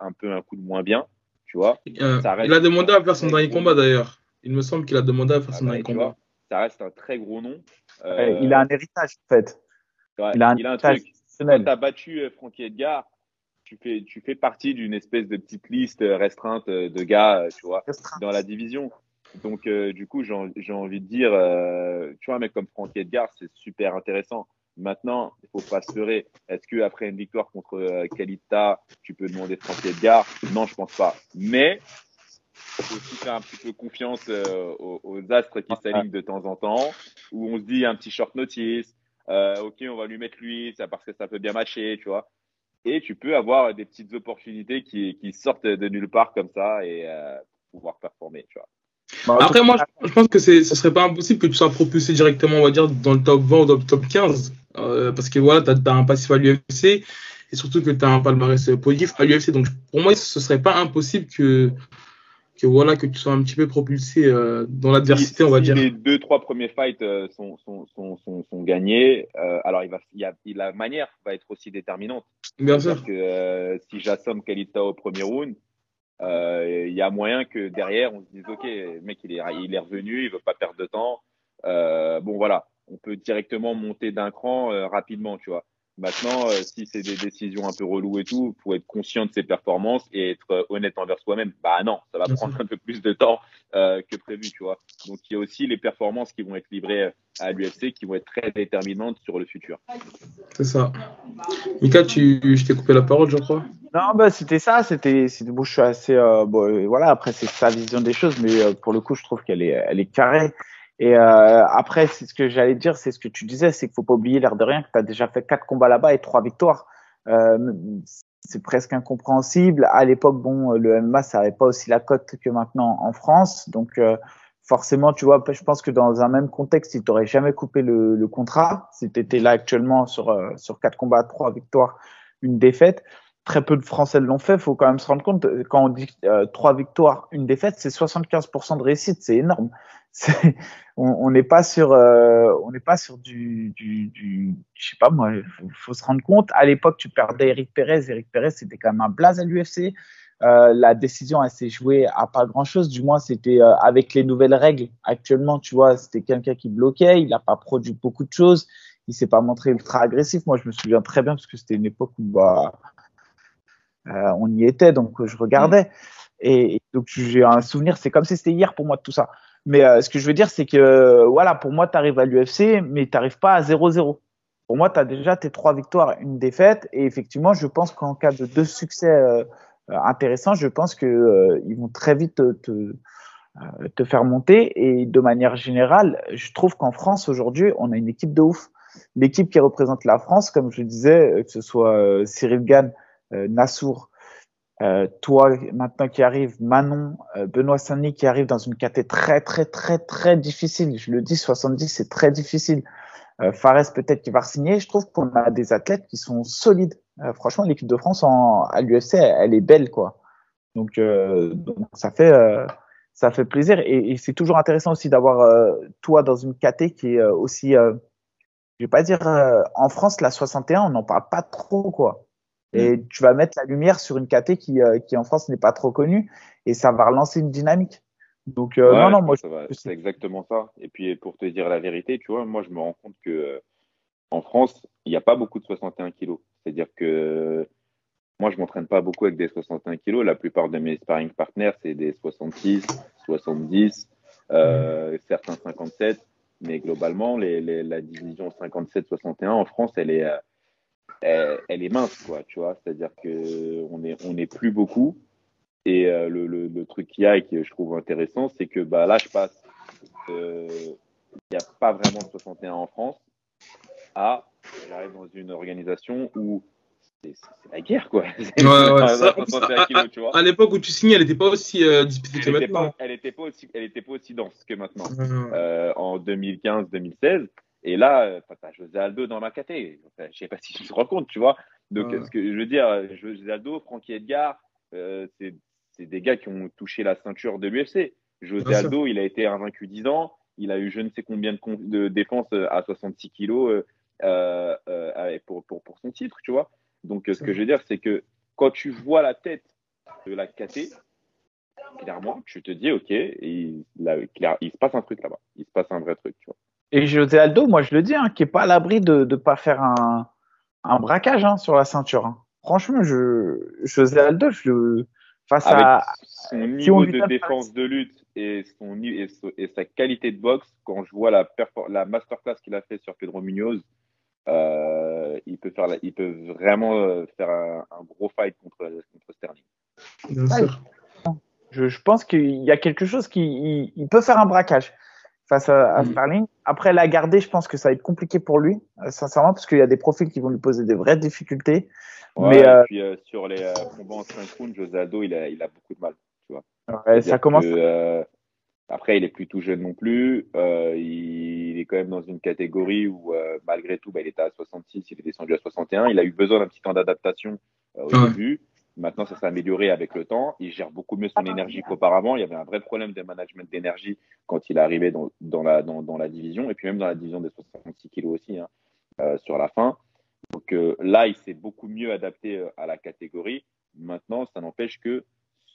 un peu un coup de moins bien, tu vois. Euh, il a demandé à faire son dernier combat d'ailleurs. Il me semble qu'il a demandé à faire son ah, dernier combat. ça reste un très gros nom. Euh, il a un héritage en fait. il a un, truc. Quand tu as battu euh, Frankie Edgar, tu fais, tu fais partie d'une espèce de petite liste restreinte de gars, tu vois, dans la division. Donc, du coup, j'ai envie de dire, tu vois, un mec comme Frankie Edgar, c'est super intéressant. Maintenant, il faut pas se leurrer. Est-ce que après une victoire contre euh, Kalita, tu peux demander Franck Edgar? Non, je pense pas. Mais faut aussi faire un petit peu confiance aux, aux, astres qui s'alignent de temps en temps, où on se dit un petit short notice, ok, on va lui mettre lui, ça parce que ça peut bien matcher, tu vois. Et tu peux avoir des petites opportunités qui, qui sortent de nulle part comme ça et pouvoir performer, tu vois. Bah, Après, moi, je, pense que ce serait pas impossible que tu sois propulsé directement, on va dire, dans le top 20 ou dans le top 15. Euh, parce que voilà, tu as, un passif à l'UFC et surtout que tu as un palmarès positif à l'UFC. Donc, pour moi, ce serait pas impossible que, que, voilà, que tu sois un petit peu propulsé euh, dans l'adversité, on va dire. Les deux, trois premiers fights euh, sont, sont, sont, sont, gagnés, alors il va, il y a, la manière va être aussi déterminante. Bien sûr. Parce que si j'assomme Kalita au premier round, euh, il y a moyen que derrière, on se dise, OK, le mec, il est, il est revenu, il veut pas perdre de temps. Euh, bon, voilà, on peut directement monter d'un cran euh, rapidement, tu vois. Maintenant, euh, si c'est des décisions un peu reloues et tout, faut être conscient de ses performances et être euh, honnête envers soi-même. Bah non, ça va prendre un peu plus de temps euh, que prévu, tu vois. Donc il y a aussi les performances qui vont être livrées à l'UFC qui vont être très déterminantes sur le futur. C'est ça. Mika, tu, je t'ai coupé la parole, je crois. Non, bah c'était ça. C'était, bon, je suis assez, euh, bon, voilà. Après, c'est sa vision des choses, mais pour le coup, je trouve qu'elle est, elle est carrée. Et euh, après, c'est ce que j'allais dire, c'est ce que tu disais, c'est qu'il faut pas oublier l'air de rien que tu as déjà fait quatre combats là-bas et trois victoires. Euh, c'est presque incompréhensible. À l'époque, bon, le MMA, ça n'avait pas aussi la cote que maintenant en France. Donc, euh, forcément, tu vois, je pense que dans un même contexte, il t'aurait jamais coupé le, le contrat. Si tu étais là actuellement sur, euh, sur quatre combats, trois victoires, une défaite. Très peu de Français l'ont fait. Il faut quand même se rendre compte, quand on dit euh, trois victoires, une défaite, c'est 75% de réussite. C'est énorme. (laughs) on n'est pas sur, euh, on n'est pas sur du, du, du, je sais pas moi, faut, faut se rendre compte. À l'époque, tu perdais Eric Perez. Eric Perez, c'était quand même un blaze à l'UFC. Euh, la décision, elle s'est jouée à pas grand chose. Du moins, c'était avec les nouvelles règles. Actuellement, tu vois, c'était quelqu'un qui bloquait. Il n'a pas produit beaucoup de choses. Il s'est pas montré ultra agressif. Moi, je me souviens très bien parce que c'était une époque où bah, euh, on y était, donc je regardais. Et, et donc, j'ai un souvenir. C'est comme si c'était hier pour moi de tout ça. Mais euh, ce que je veux dire, c'est que voilà, pour moi, tu arrives à l'UFC, mais tu n'arrives pas à 0-0. Pour moi, tu as déjà tes trois victoires, une défaite. Et effectivement, je pense qu'en cas de deux succès euh, intéressants, je pense qu'ils euh, vont très vite te, te, te, faire monter. Et de manière générale, je trouve qu'en France, aujourd'hui, on a une équipe de ouf. L'équipe qui représente la France, comme je le disais, que ce soit Cyril Gann, Nassour, euh, toi maintenant qui arrive, Manon, euh, Benoît Saint-Denis qui arrive dans une catégorie très très très très difficile. Je le dis, 70 c'est très difficile. Euh, Fares peut-être qui va signer. Je trouve qu'on a des athlètes qui sont solides. Euh, franchement, l'équipe de France en, à l'UFC, elle, est belle quoi. Donc, donc ça fait ça fait plaisir et, et c'est toujours intéressant aussi d'avoir toi dans une caté qui est aussi, je vais pas dire en France la 61, on n'en parle pas trop quoi. Et mm. tu vas mettre la lumière sur une KT qui, euh, qui en France n'est pas trop connue et ça va relancer une dynamique. Donc, euh, non, non, moi, c'est exactement ça. Et puis, pour te dire la vérité, tu vois, moi, je me rends compte que euh, en France, il n'y a pas beaucoup de 61 kilos. C'est-à-dire que moi, je m'entraîne pas beaucoup avec des 61 kilos. La plupart de mes sparring partners, c'est des 66, 70, euh, mm. certains 57. Mais globalement, les, les, la division 57-61 en France, elle est, elle, est mince, quoi, tu vois. C'est-à-dire que on est, on est plus beaucoup. Et euh, le, le, le, truc qu'il y a et que je trouve intéressant, c'est que bah, là, je passe. Euh, il n'y a pas vraiment de 61 en France. À, j'arrive dans une organisation où c'est la guerre, quoi. Ouais, (laughs) ouais, ça, à, l'époque où tu signais, elle n'était pas aussi euh, disputée que maintenant. elle n'était pas, aussi, elle était pas aussi dense que maintenant. Euh, en 2015-2016, et là, euh, tu as José Aldo dans ma caté. Enfin, je sais pas si tu te rends compte, tu vois. Donc, ce que je veux dire, José Aldo, Frankie Edgar, euh, c'est des gars qui ont touché la ceinture de l'UFC. José Aldo, il a été invaincu 10 ans. Il a eu je ne sais combien de, de défenses euh, à 66 kilos euh, euh, euh, pour, pour, pour, son titre, tu vois. Donc, ce que je veux dire, c'est que quand tu vois la tête de la KT, clairement, tu te dis, OK, il, il se passe un truc là-bas. Il se passe un vrai truc, tu vois. Et José Aldo, moi je le dis, hein, qui est pas à l'abri de ne pas faire un, un braquage hein, sur la ceinture. Hein. Franchement, je, José Aldo, je, face Avec à son niveau de défense de lutte et, son, et, et, sa qualité de boxe, quand je vois la, la masterclass qu'il a fait sur Pedro Munoz, euh, il, peut faire il peut vraiment euh, faire un, un, gros fight contre, contre Sterling. Bien sûr. Je, je pense qu'il y a quelque chose qui il, peut faire un braquage face à, à, mm. Sterling. Après la garder, je pense que ça va être compliqué pour lui, euh, sincèrement, parce qu'il y a des profils qui vont lui poser des vraies difficultés. mais et puis sur les combats en synchrone, José Aldo, il a, il a beaucoup de mal. Tu vois. Ouais, ça commence. Après, il est plus tout jeune non plus. Euh, il est quand même dans une catégorie où, euh, malgré tout, bah, il était à 66, il est descendu à 61. Il a eu besoin d'un petit temps d'adaptation euh, au début. Maintenant, ça s'est amélioré avec le temps. Il gère beaucoup mieux son énergie qu'auparavant. Il y avait un vrai problème de management d'énergie quand il est arrivé dans, dans, la, dans, dans, la division, et puis même dans la division des 66 kilos aussi, hein, euh, sur la fin. Donc euh, là, il s'est beaucoup mieux adapté euh, à la catégorie. Maintenant, ça n'empêche que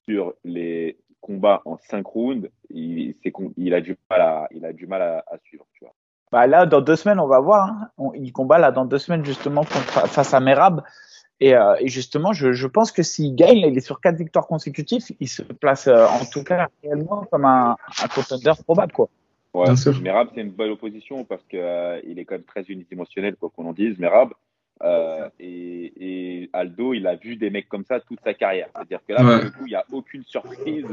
sur les combat en 5 rounds, il, il, a du mal à, il a du mal à, suivre. Tu vois. Bah là, dans deux semaines, on va voir. Hein. il combat là dans deux semaines justement face à Merab. Et, euh, et justement, je, je, pense que s'il gagne, il est sur quatre victoires consécutives, il se place euh, en tout cas réellement comme un, un contender probable. Quoi. Ouais, Merab, c'est une belle opposition parce qu'il euh, il est quand même très unidimensionnel, quoi qu'on en dise, Merab. Euh, et, et, Aldo, il a vu des mecs comme ça toute sa carrière. C'est-à-dire que là, pour le coup, il n'y a aucune surprise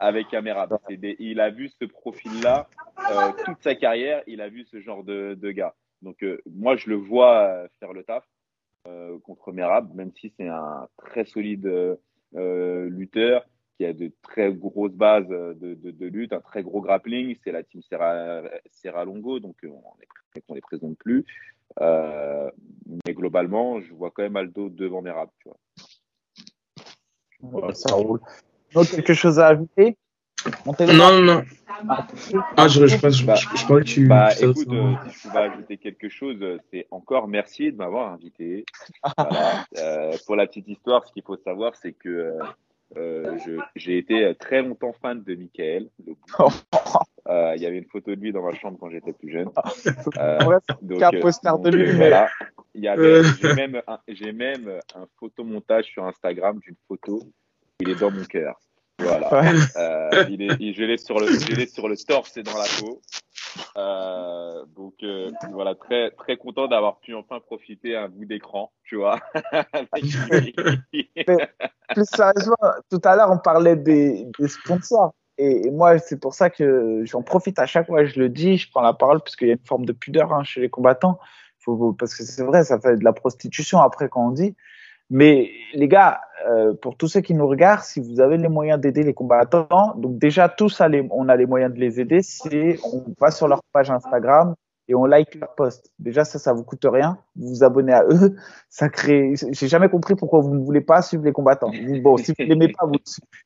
avec Amerab. il a vu ce profil-là euh, toute sa carrière. Il a vu ce genre de, de gars. Donc, euh, moi, je le vois faire le taf contre Merab, même si c'est un très solide lutteur qui a de très grosses bases de, de, de, lutte, un très gros grappling. C'est la team Serra, Serra Longo, donc on ne les présente plus. Euh, mais globalement, je vois quand même Aldo devant Merab. Tu vois. ça roule. Donc, quelque chose à ajouter? Non, non, Ah, je, je, je, bah, je, que tu. Bah, écoute, euh, si je pouvais ajouter quelque chose, c'est encore merci de m'avoir invité. (laughs) Voilà. Euh, pour la petite histoire, ce qu'il faut savoir, c'est que euh, j'ai été très longtemps fan de Michael. (laughs) Euh, il y avait une photo de lui dans ma chambre quand j'étais plus jeune. (laughs) Euh, donc, un poster de lui. Voilà. J'ai même, un, même un photomontage sur Instagram d'une photo. Il est dans mon cœur. Voilà. Euh, il est, je l'ai sur le, sur le torse et dans la peau. Euh, donc euh, voilà, très très content d'avoir pu enfin profiter un bout d'écran, tu vois. (laughs) plus sérieusement, tout à l'heure on parlait des, des sponsors. Et, moi, c'est pour ça que j'en profite à chaque fois, je le dis, je prends la parole, parce qu'il y a une forme de pudeur hein, chez les combattants. Faut, parce que c'est vrai, ça fait de la prostitution après quand on dit. Mais les gars, euh, pour tous ceux qui nous regardent, si vous avez les moyens d'aider les combattants, donc déjà tous on a les moyens de les aider, c'est on va sur leur page Instagram et on like leur post. Déjà ça, ça vous coûte rien. Vous vous abonnez à eux, ça crée. J'ai jamais compris pourquoi vous ne voulez pas suivre les combattants. Bon, si vous l'aimez pas, vous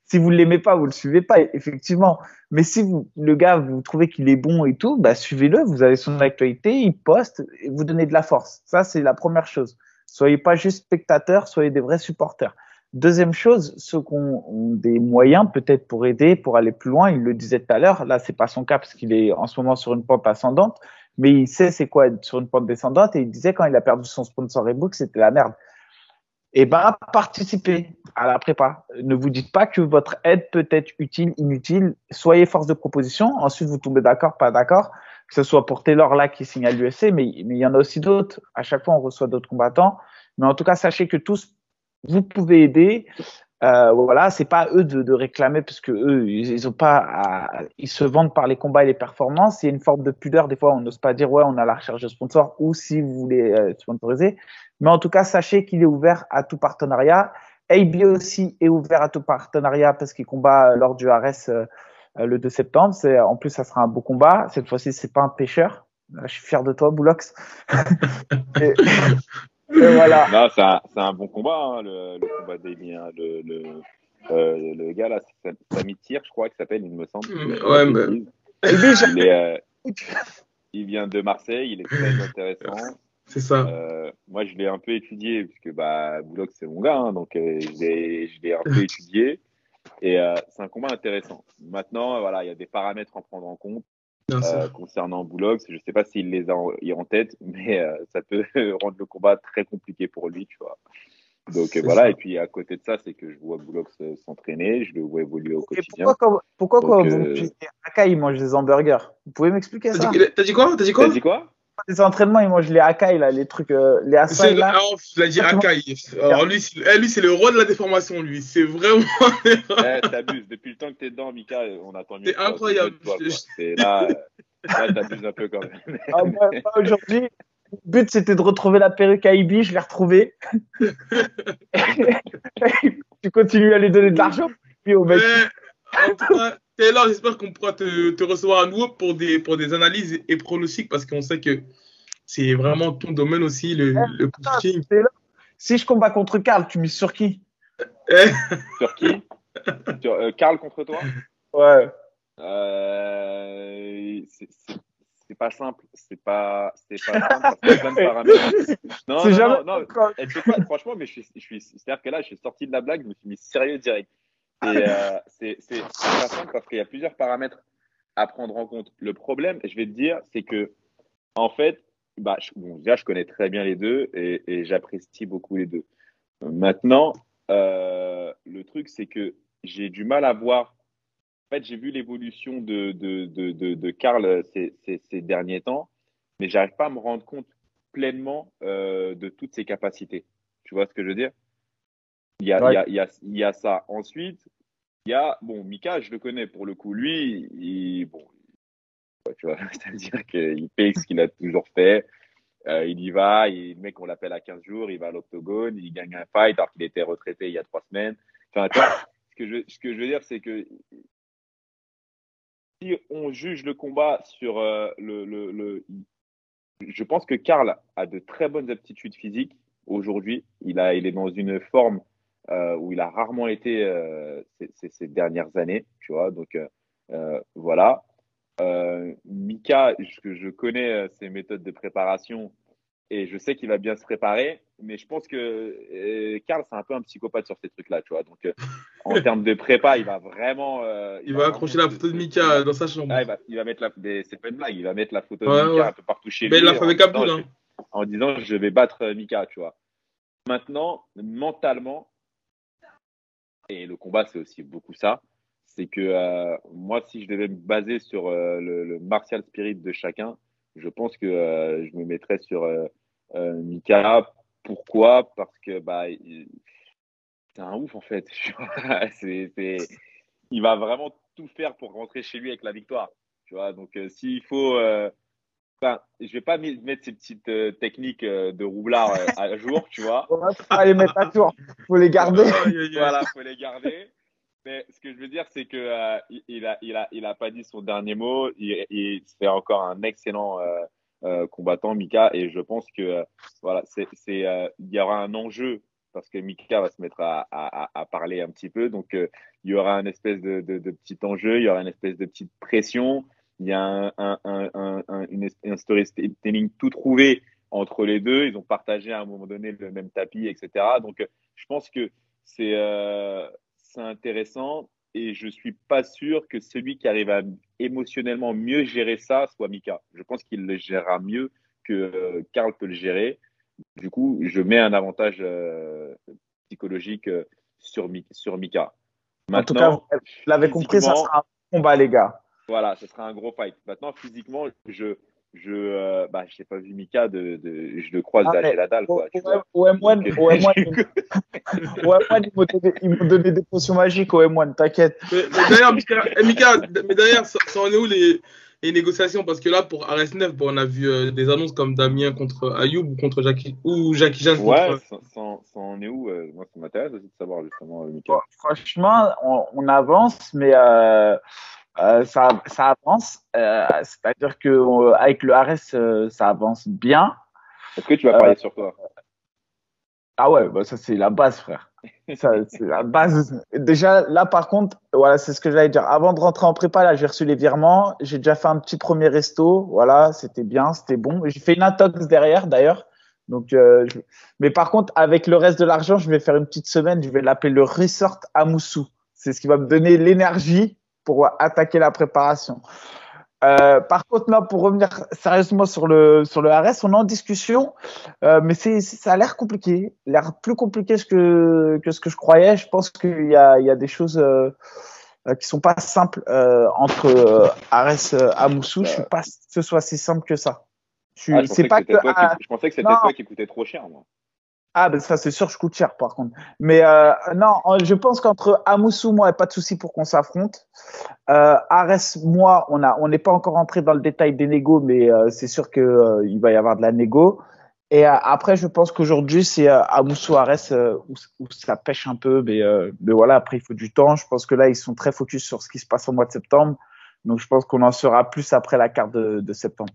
si le suivez pas, effectivement. Mais si vous, le gars, vous trouvez qu'il est bon et tout, bah suivez-le. Vous avez son actualité, il poste et vous donnez de la force. Ça, c'est la première chose. Soyez pas juste spectateurs, soyez des vrais supporters. Deuxième chose, ceux qui ont des moyens peut-être pour aider, pour aller plus loin, il le disait tout à l'heure, là c'est pas son cas parce qu'il est en ce moment sur une pente ascendante, mais il sait c'est quoi être sur une pente descendante et il disait quand il a perdu son sponsor ebook, c'était la merde. Eh ben participez à la prépa. Ne vous dites pas que votre aide peut être utile, inutile. Soyez force de proposition. Ensuite, vous tombez d'accord, pas d'accord que ce soit pour Taylor là qui signe à mais, mais il y en a aussi d'autres. À chaque fois, on reçoit d'autres combattants. Mais en tout cas, sachez que tous, vous pouvez aider. Euh, voilà, c'est pas eux de, de, réclamer parce que eux, ils, ont pas, à, ils se vendent par les combats et les performances. Il y a une forme de pudeur. Des fois, on n'ose pas dire ouais, on a la recherche de sponsor ou si vous voulez euh, sponsoriser. Mais en tout cas, sachez qu'il est ouvert à tout partenariat. AB aussi est ouvert à tout partenariat parce qu'il combat lors du RS euh, euh, le 2 septembre. C'est en plus ça sera un beau combat. Cette fois-ci c'est pas un pêcheur. Euh, je suis fier de toi, Boulox. (laughs) (laughs) (laughs) et, voilà. Non, c'est un, un, bon combat, hein, le, le, combat d'Amy. Hein, le, le, euh, le, gars là, c'est Samy Tire, je crois qu'il s'appelle, il me semble. Ouais, mais... il, est, euh, il vient de Marseille, il est très intéressant. C'est ça. Euh, moi, je l'ai un peu étudié, puisque bah, Boulox, c'est mon gars, hein, donc euh, je l'ai un peu (laughs) étudié. Et euh, c'est un combat intéressant. Maintenant, voilà, il y a des paramètres à prendre en compte euh, concernant Boulogne. Je ne sais pas s'il les a en, tête, (laughs) mais euh, ça peut (laughs) rendre le combat très compliqué pour lui, tu vois. Donc voilà, et puis à côté de ça, c'est que je vois Boulogne s'entraîner, je le vois évoluer au quotidien. pourquoi, pourquoi quand vous Akai, il mange des hamburgers? Vous pouvez m'expliquer ça? T'as dit quoi? T'as dit quoi? T'as dit quoi? Les entraînements, il mange les Akai, là, les trucs, euh, les Akai. Là. Ah, je l'ai dit Akai. Alors, lui, eh, lui c'est le roi de la déformation, lui. C'est vraiment. (laughs) eh, t'abuses. Depuis le temps que t'es dedans, Mika, on attend mieux. C'est incroyable. C'est là, là t'abuses un peu quand même. (laughs) Ah, bah, Aujourd'hui, le but, c'était de retrouver la perruque à Ibi. Je l'ai retrouvée. (laughs) tu continues à lui donner de l'argent. Puis au mec. Taylor, j'espère qu'on pourra te, te, recevoir à nouveau pour des, pour des analyses et pronostics parce qu'on sait que c'est vraiment ton domaine aussi, le, eh, le coaching. Si je combats contre Karl, tu mises sur qui? Eh. Sur qui? Sur euh, Karl contre toi? Ouais. Euh, c'est pas simple, c'est pas, c'est pas simple parce qu'il y a plein de paramètres. (laughs) Non, non, jamais... non, non. franchement, mais je suis, je suis, c'est-à-dire que là, je suis sorti de la blague, je me suis mis sérieux direct. Euh, c'est pas simple parce qu'il y a plusieurs paramètres à prendre en compte. Le problème, je vais te dire, c'est que, en fait, bah, je, bon, déjà, je connais très bien les deux et, j'apprécie beaucoup les deux. Maintenant, euh, le truc, c'est que j'ai du mal à voir. En fait, j'ai vu l'évolution de, de, de, de, Karl ces, derniers temps, mais j'arrive pas à me rendre compte pleinement euh, de toutes ses capacités. Tu vois ce que je veux dire? Il y, a, il, y a, il, y a, il y a ça. Ensuite, il y a, bon, Mika, je le connais pour le coup. Lui, il, bon, tu vois, (laughs) c'est-à-dire qu'il fait ce qu'il a toujours fait. Euh, il y va, il, le mec, on l'appelle à 15 jours, il va à l'octogone, il gagne un fight alors qu'il était retraité il y a trois semaines. Enfin, ce, que je, ce que je veux dire, c'est que si on juge le combat sur euh, le, le, le, Je pense que Karl a de très bonnes aptitudes physiques aujourd'hui. Il, a, il est dans une forme euh, où il a rarement été euh, ces, ces, dernières années, tu vois. Donc euh, voilà. Mika, je, je connais ses méthodes de préparation et je sais qu'il va bien se préparer, mais je pense que Karl c'est un peu un psychopathe sur ces trucs-là, tu vois. Donc en (laughs) termes de prépa, il va vraiment. il, il, va, accrocher la photo de Mika dans sa chambre. Ah, il, va, il va mettre la, c'est pas une blague, il va mettre la photo de Mika un peu partout chez mais lui. Mais il l'a fait avec Abdul, hein. En disant je vais battre Mika, tu vois. Maintenant, mentalement, et le combat, c'est aussi beaucoup ça. C'est que euh, moi, si je devais me baser sur euh, le, martial spirit de chacun, je pense que euh, je me mettrais sur Mika. Pourquoi? Parce que bah, c'est un ouf en fait. (laughs) c'est... Il va vraiment tout faire pour rentrer chez lui avec la victoire. Tu vois, donc s'il faut Enfin, je vais pas mettre ces petites euh, techniques euh, de roublard euh, à jour, tu vois. (laughs) On va les mettre à jour. Faut les garder. (laughs) voilà, faut les garder. Mais ce que je veux dire, c'est que il a, il a, il a pas dit son dernier mot. Il, il c'est encore un excellent combattant, Mika, et je pense que voilà, c'est, c'est, il y aura un enjeu parce que Mika va se mettre à, à, à parler un petit peu, donc il y aura un espèce de, de, de petit enjeu, il y aura une espèce de petite pression il y a un, un, un, un, une, un storytelling tout trouvé entre les deux. Ils ont partagé à un moment donné le même tapis, etc. Donc, je pense que c'est euh, intéressant et je suis pas sûr que celui qui arrive à émotionnellement mieux gérer ça soit Mika. Je pense qu'il le gérera mieux que euh, Karl peut le gérer. Du coup, je mets un avantage euh, psychologique euh, sur, sur Mika. Maintenant, en tout cas, vous l'avez compris, ça sera un combat, les gars. Voilà, ce sera un gros fight. Maintenant, physiquement, je, je, euh, bah, j'ai pas vu Mika de, de je le croise ah, la dalle, quoi. Au, M1, au M1, ils m'ont donné, des potions magiques au M1, t'inquiète. D'ailleurs, Mika, eh, Mika, mais d'ailleurs, ça, ça en est où les, les négociations? Parce que là pour RS9 bon, on a vu euh, des annonces comme Damien contre Ayoub ou contre Jackie ou Jackie Jeanne ouais ça, ça, ça, en est où euh, moi ça m'intéresse aussi de savoir justement euh, Mika. franchement on, on, avance mais euh, euh, ça, ça avance. Euh, C'est-à-dire que euh, avec le RS, euh, ça avance bien. Est-ce que tu vas parler sur toi? Ah ouais, bah ça c'est la base, frère. ça (laughs) c'est la base. Déjà là, par contre, voilà, c'est ce que j'allais dire. Avant de rentrer en prépa, là, j'ai reçu les virements. J'ai déjà fait un petit premier resto. Voilà, c'était bien, c'était bon. J'ai fait une intox derrière, d'ailleurs. Donc, euh, je... mais par contre, avec le reste de l'argent, je vais faire une petite semaine. Je vais l'appeler le resort à Moussou. C'est ce qui va me donner l'énergie pour attaquer la préparation. Euh, par contre, là, pour revenir sérieusement sur le sur le RS, on est en discussion, euh, mais c'est ça a l'air compliqué, l'air plus compliqué que que ce que je croyais. Je pense qu'il y a il y a des choses euh, qui sont pas simples euh, entre RS à Moussou. Je suis pas que ce soit si simple que ça. Ah, je, pensais pas que, je pensais que c'était toi qui coûtait trop cher, moi. Ah, ben ça, c'est sûr, je coûte cher, par contre. Mais euh, non, je pense qu'entre Amoussou, moi, il n'y a pas de souci pour qu'on s'affronte. Euh, Arès, moi, on a, on n'est pas encore entré dans le détail des négos, mais euh, c'est sûr qu'il euh, il va y avoir de la négo. Et euh, après, je pense qu'aujourd'hui, c'est Amoussou, Arès où, où, ça pêche un peu. Mais, mais voilà, après, il faut du temps. Je pense que là, ils sont très focus sur ce qui se passe au mois de septembre. Donc, je pense qu'on en saura plus après la carte de, de septembre.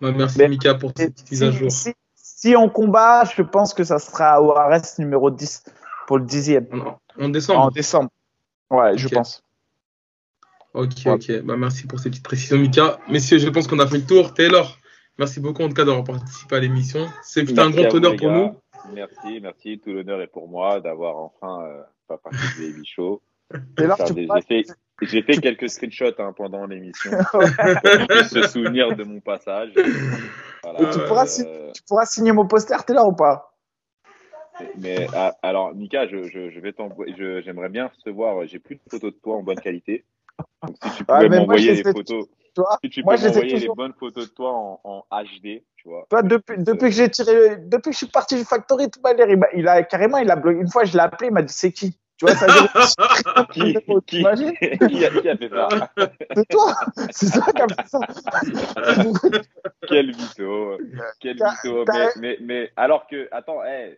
Bah, merci, Mika, pour cette mise à jour si on combat, je pense que ça sera au RS numéro 10 pour le dixième. En, décembre En décembre. Ouais, je pense. Ok, ok. Bah, merci pour ces petites précisions, Mika. Messieurs, je pense qu'on a fait le tour. Taylor, merci beaucoup en tout cas d'avoir participé à l'émission. C'est un grand honneur pour nous. Merci, merci. Tout l'honneur est pour moi d'avoir enfin euh, pas participé à Show. (laughs) Taylor, tu j'ai fait quelques screenshots hein, pendant l'émission (laughs) pour se souvenir de mon passage. (laughs) tu, pourras euh, tu, pourras signer mon poster, t'es là ou pas? Mais ah, alors, Mika, je, je, je vais t'envoyer. J'aimerais bien recevoir. J'ai plus de photos de toi en bonne qualité. Donc, si tu pouvais m'envoyer les photos. Si tu peux m'envoyer les bonnes photos de toi en, en HD, tu vois. Toi, depuis, depuis que j'ai tiré, depuis que je suis parti du factory, tout il, a, il a carrément, il a bloqué. Une fois, je l'ai appelé, il m'a dit c'est qui? Tu vois, ça (laughs) qui, qui, (laughs) qui, a, qui, a, fait ça C'est toi C'est toi qui a fait ça (laughs) Quel vito Quel vito mais, mais, mais, alors que, attends, hey,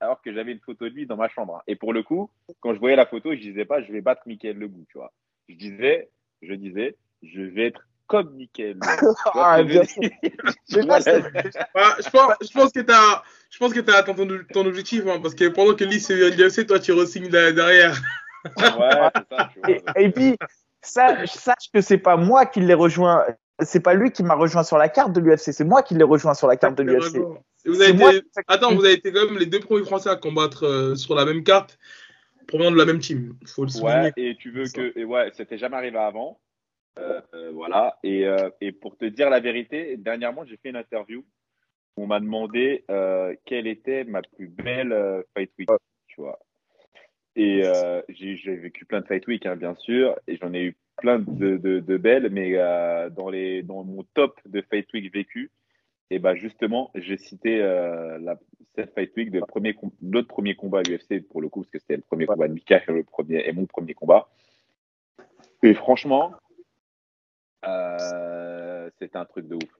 alors que j'avais une photo de lui dans ma chambre. Hein. Et pour le coup, quand je voyais la photo, je disais pas, je vais battre Michael Legout, tu vois. Je disais, je disais, je vais être comme nickel. ah, bien sûr. je, pense, je pense que tu as, je pense que tu as atteint ton, ton objectif, hein, parce que pendant que Lee se l'UFC, toi, tu re-signes derrière. ouais, c'est ça. Et, et, puis, sache, sache que c'est pas moi qui l'ai rejoint. C'est pas lui qui m'a rejoint sur la carte de l'UFC, c'est moi qui l'ai rejoint sur la carte de l'UFC. Vous avez été... Attends, vous avez été quand même les deux premiers Français à combattre euh, sur la même carte, provenant de la même team. Faut le souligner. Ouais, et tu veux que. Et ouais, c'était jamais arrivé avant. Euh, euh, voilà. Et, euh, et, pour te dire la vérité, dernièrement, j'ai fait une interview on m'a demandé quelle était ma plus belle fight week, tu vois. Et j'ai vécu plein de fight week, hein, bien sûr, et j'en ai eu plein de, de, de belles, mais dans, les, dans mon top de fight week vécu, et ben justement, j'ai cité la, cette fight week de premier, notre premier combat à l'UFC pour le coup, parce que c'était le premier combat de Mika et, le premier, et mon premier combat. Et franchement, euh, c'était un truc de ouf.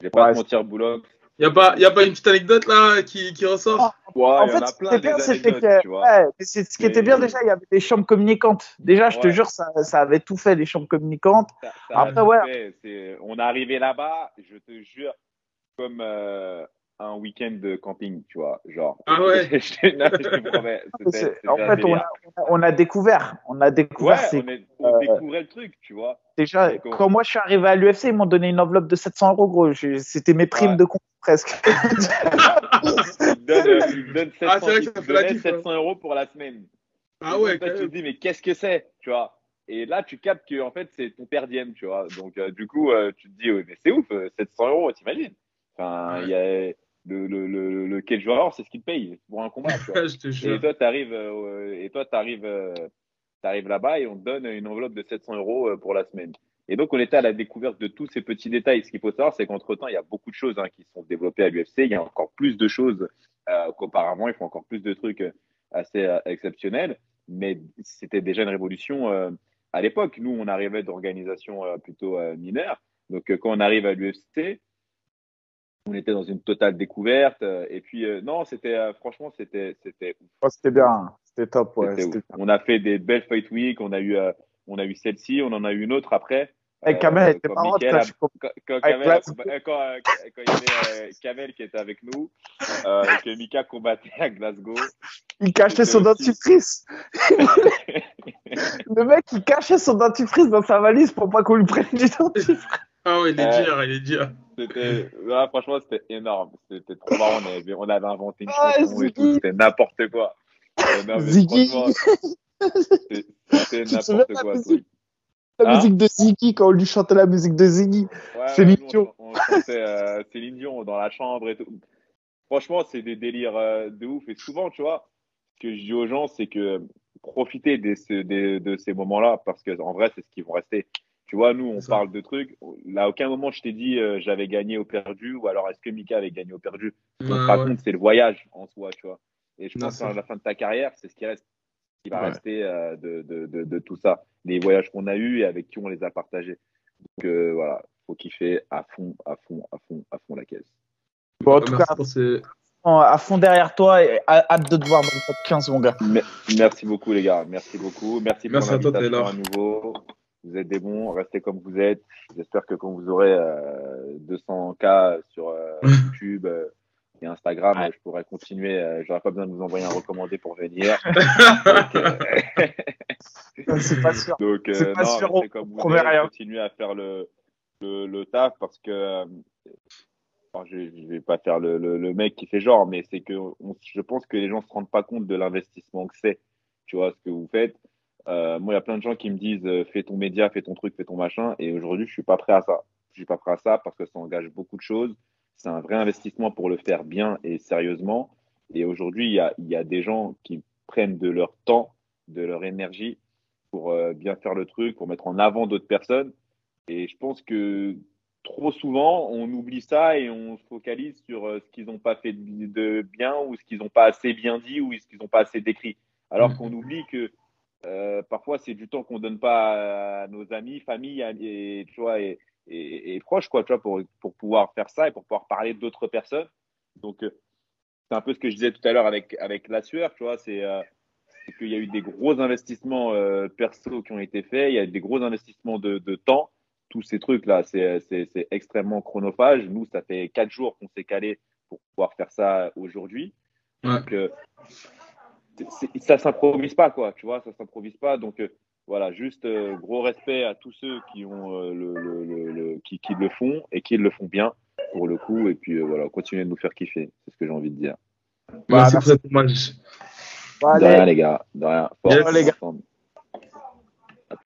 Je vais pas ouais, mentir, Boulogne. Il n'y a, pas, y a pas une petite anecdote là qui, qui ressort? Ouais, En fait, ce qui était bien, c'était que. Ouais, ce qui était bien déjà, il y avait des chambres communicantes. Déjà, je te jure, ça, ça avait tout fait, les chambres communicantes. Ça, ça Après, ouais. Fait, on est arrivé là-bas, je te jure, comme. Euh, un week-end de camping, tu vois, genre. Ah ouais. (laughs) je te promets. (laughs) en fait, on a, on a, découvert, on a découvert. Ouais, on, on euh, découvrait le truc, tu vois. Déjà, quand moi je suis arrivé à l'UFC, ils m'ont donné une enveloppe de 700 euros, gros. C'était mes primes de compte presque. (laughs) ils donnent, donnent 700, ah, vrai que ça fait 700 euros pour la semaine. Ah ouais. tu te dis, mais qu'est-ce que c'est, tu vois? Et là, tu captes que en fait, c'est ton perdième, tu vois. Donc, euh, du coup, euh, tu te dis, oui, mais c'est ouf, 700 euros, t'imagines? Enfin, il y a le, le, le, le quel joueur, c'est ce qu'il paye pour un combat. Tu (laughs) vois. et toi, tu arrives, euh, et toi, t'arrives, euh, t'arrives là-bas et on te donne une enveloppe de 700 euros euh, pour la semaine. Et donc, on était à la découverte de tous ces petits détails. Ce qu'il faut savoir, c'est qu'entre temps, il y a beaucoup de choses hein, qui sont développées à l'UFC. Il y a encore plus de choses euh, qu'auparavant. Ils font encore plus de trucs assez euh, exceptionnels. Mais c'était déjà une révolution à l'époque. Nous, on arrivait d'organisations plutôt mineures. Donc, quand on arrive à l'UFC, on était dans une totale découverte. Euh, et puis, euh, non, c'était, euh, franchement, c'était, c'était oh, c'était bien. C'était top, ouais. On a fait des belles fight week. On a eu, on a eu celle-ci. On en a eu une autre après. Et Kamel était marrant quand, quand, quand, Kamel, quand, quand, il y avait Kamel qui était avec nous, euh, que Mika combattait à Glasgow. Il cachait son dentifrice. (laughs) le mec, il cachait son dentifrice dans sa valise pour pas qu'on lui prenne du dentifrice. Ah ouais, il est dur, il est dur. C'était, ah, franchement, c'était énorme. C'était trop marrant. On avait, on avait inventé une ah, chanson et tout. C'était n'importe quoi. Non, Ziggy. C'était n'importe quoi. La hein? musique de Ziggy, quand on lui chantait la musique de Ziggy. Ouais, Céline Dion. On, on chantait euh, Céline Dion dans la chambre et tout. Franchement, c'est des délires euh, de ouf. Et souvent, tu vois, ce que je dis aux gens, c'est que profiter de, de, de ces moments-là, parce qu'en vrai, c'est ce qui vont rester Tu vois, nous, on parle de trucs. Là, à aucun moment, je t'ai dit euh, j'avais gagné au perdu ou alors est-ce que Mika avait gagné au perdu? Par contre, c'est le voyage en soi, tu vois. Et je pense qu'à la fin de ta carrière, c'est ce qui reste, qui va rester euh, de, de, de, de, tout ça. Les voyages qu'on a eus et avec qui on les a partagés. Donc euh, voilà, faut kiffer à fond, à fond, à fond, à fond la caisse. Bon, en tout cas, à fond derrière toi et hâte de te voir dans le top 15, mon gars. Merci beaucoup, les gars. Merci beaucoup. Merci, pour l'invitation à, nouveau. Vous êtes des bons, restez comme vous êtes. J'espère que quand vous aurez euh, 200K sur euh, (laughs) YouTube euh, et Instagram, je pourrai continuer. Euh, J'aurai pas besoin de vous envoyer un recommandé pour venir. (laughs) (laughs) c'est pas sûr. Donc, pas non, sûr. Comme vous rien. continuer à faire le, le, le taf parce que je, ne vais pas faire le, le, mec qui fait genre, mais c'est que je pense que les gens se rendent pas compte de l'investissement que c'est. Tu vois ce que vous faites. Euh, moi, il y a plein de gens qui me disent euh, fais ton média, fais ton truc, fais ton machin. Et aujourd'hui, je suis pas prêt à ça. Je suis pas prêt à ça parce que ça engage beaucoup de choses. C'est un vrai investissement pour le faire bien et sérieusement. Et aujourd'hui, il y a, y a des gens qui prennent de leur temps, de leur énergie pour euh, bien faire le truc, pour mettre en avant d'autres personnes. Et je pense que trop souvent, on oublie ça et on se focalise sur ce qu'ils n'ont pas fait de bien ou ce qu'ils n'ont pas assez bien dit ou ce qu'ils n'ont pas assez décrit. Alors mmh. qu'on oublie que euh, parfois, c'est du temps qu'on donne pas à nos amis, famille et, tu vois, et, et, proches quoi, tu vois, pour, pour pouvoir faire ça et pour pouvoir parler d'autres personnes. Donc, euh, c'est un peu ce que je disais tout à l'heure avec, avec la sueur, tu vois, c'est qu'il y a eu des gros investissements perso qui ont été faits, il y a eu des gros investissements de, de temps tous ces trucs-là, c'est extrêmement chronophage. Nous, ça fait quatre jours qu'on s'est calé pour pouvoir faire ça aujourd'hui. Donc, euh, ça s'improvise pas, quoi. Tu vois, ça s'improvise pas. Donc, euh, voilà, juste euh, gros respect à tous ceux qui ont le, le, qui, qui, le font et qui le font bien pour le coup. Et puis voilà, continuez de nous faire kiffer. C'est ce que j'ai envie de dire. Merci pour cette hommage. De rien, les gars. De rien. les gars.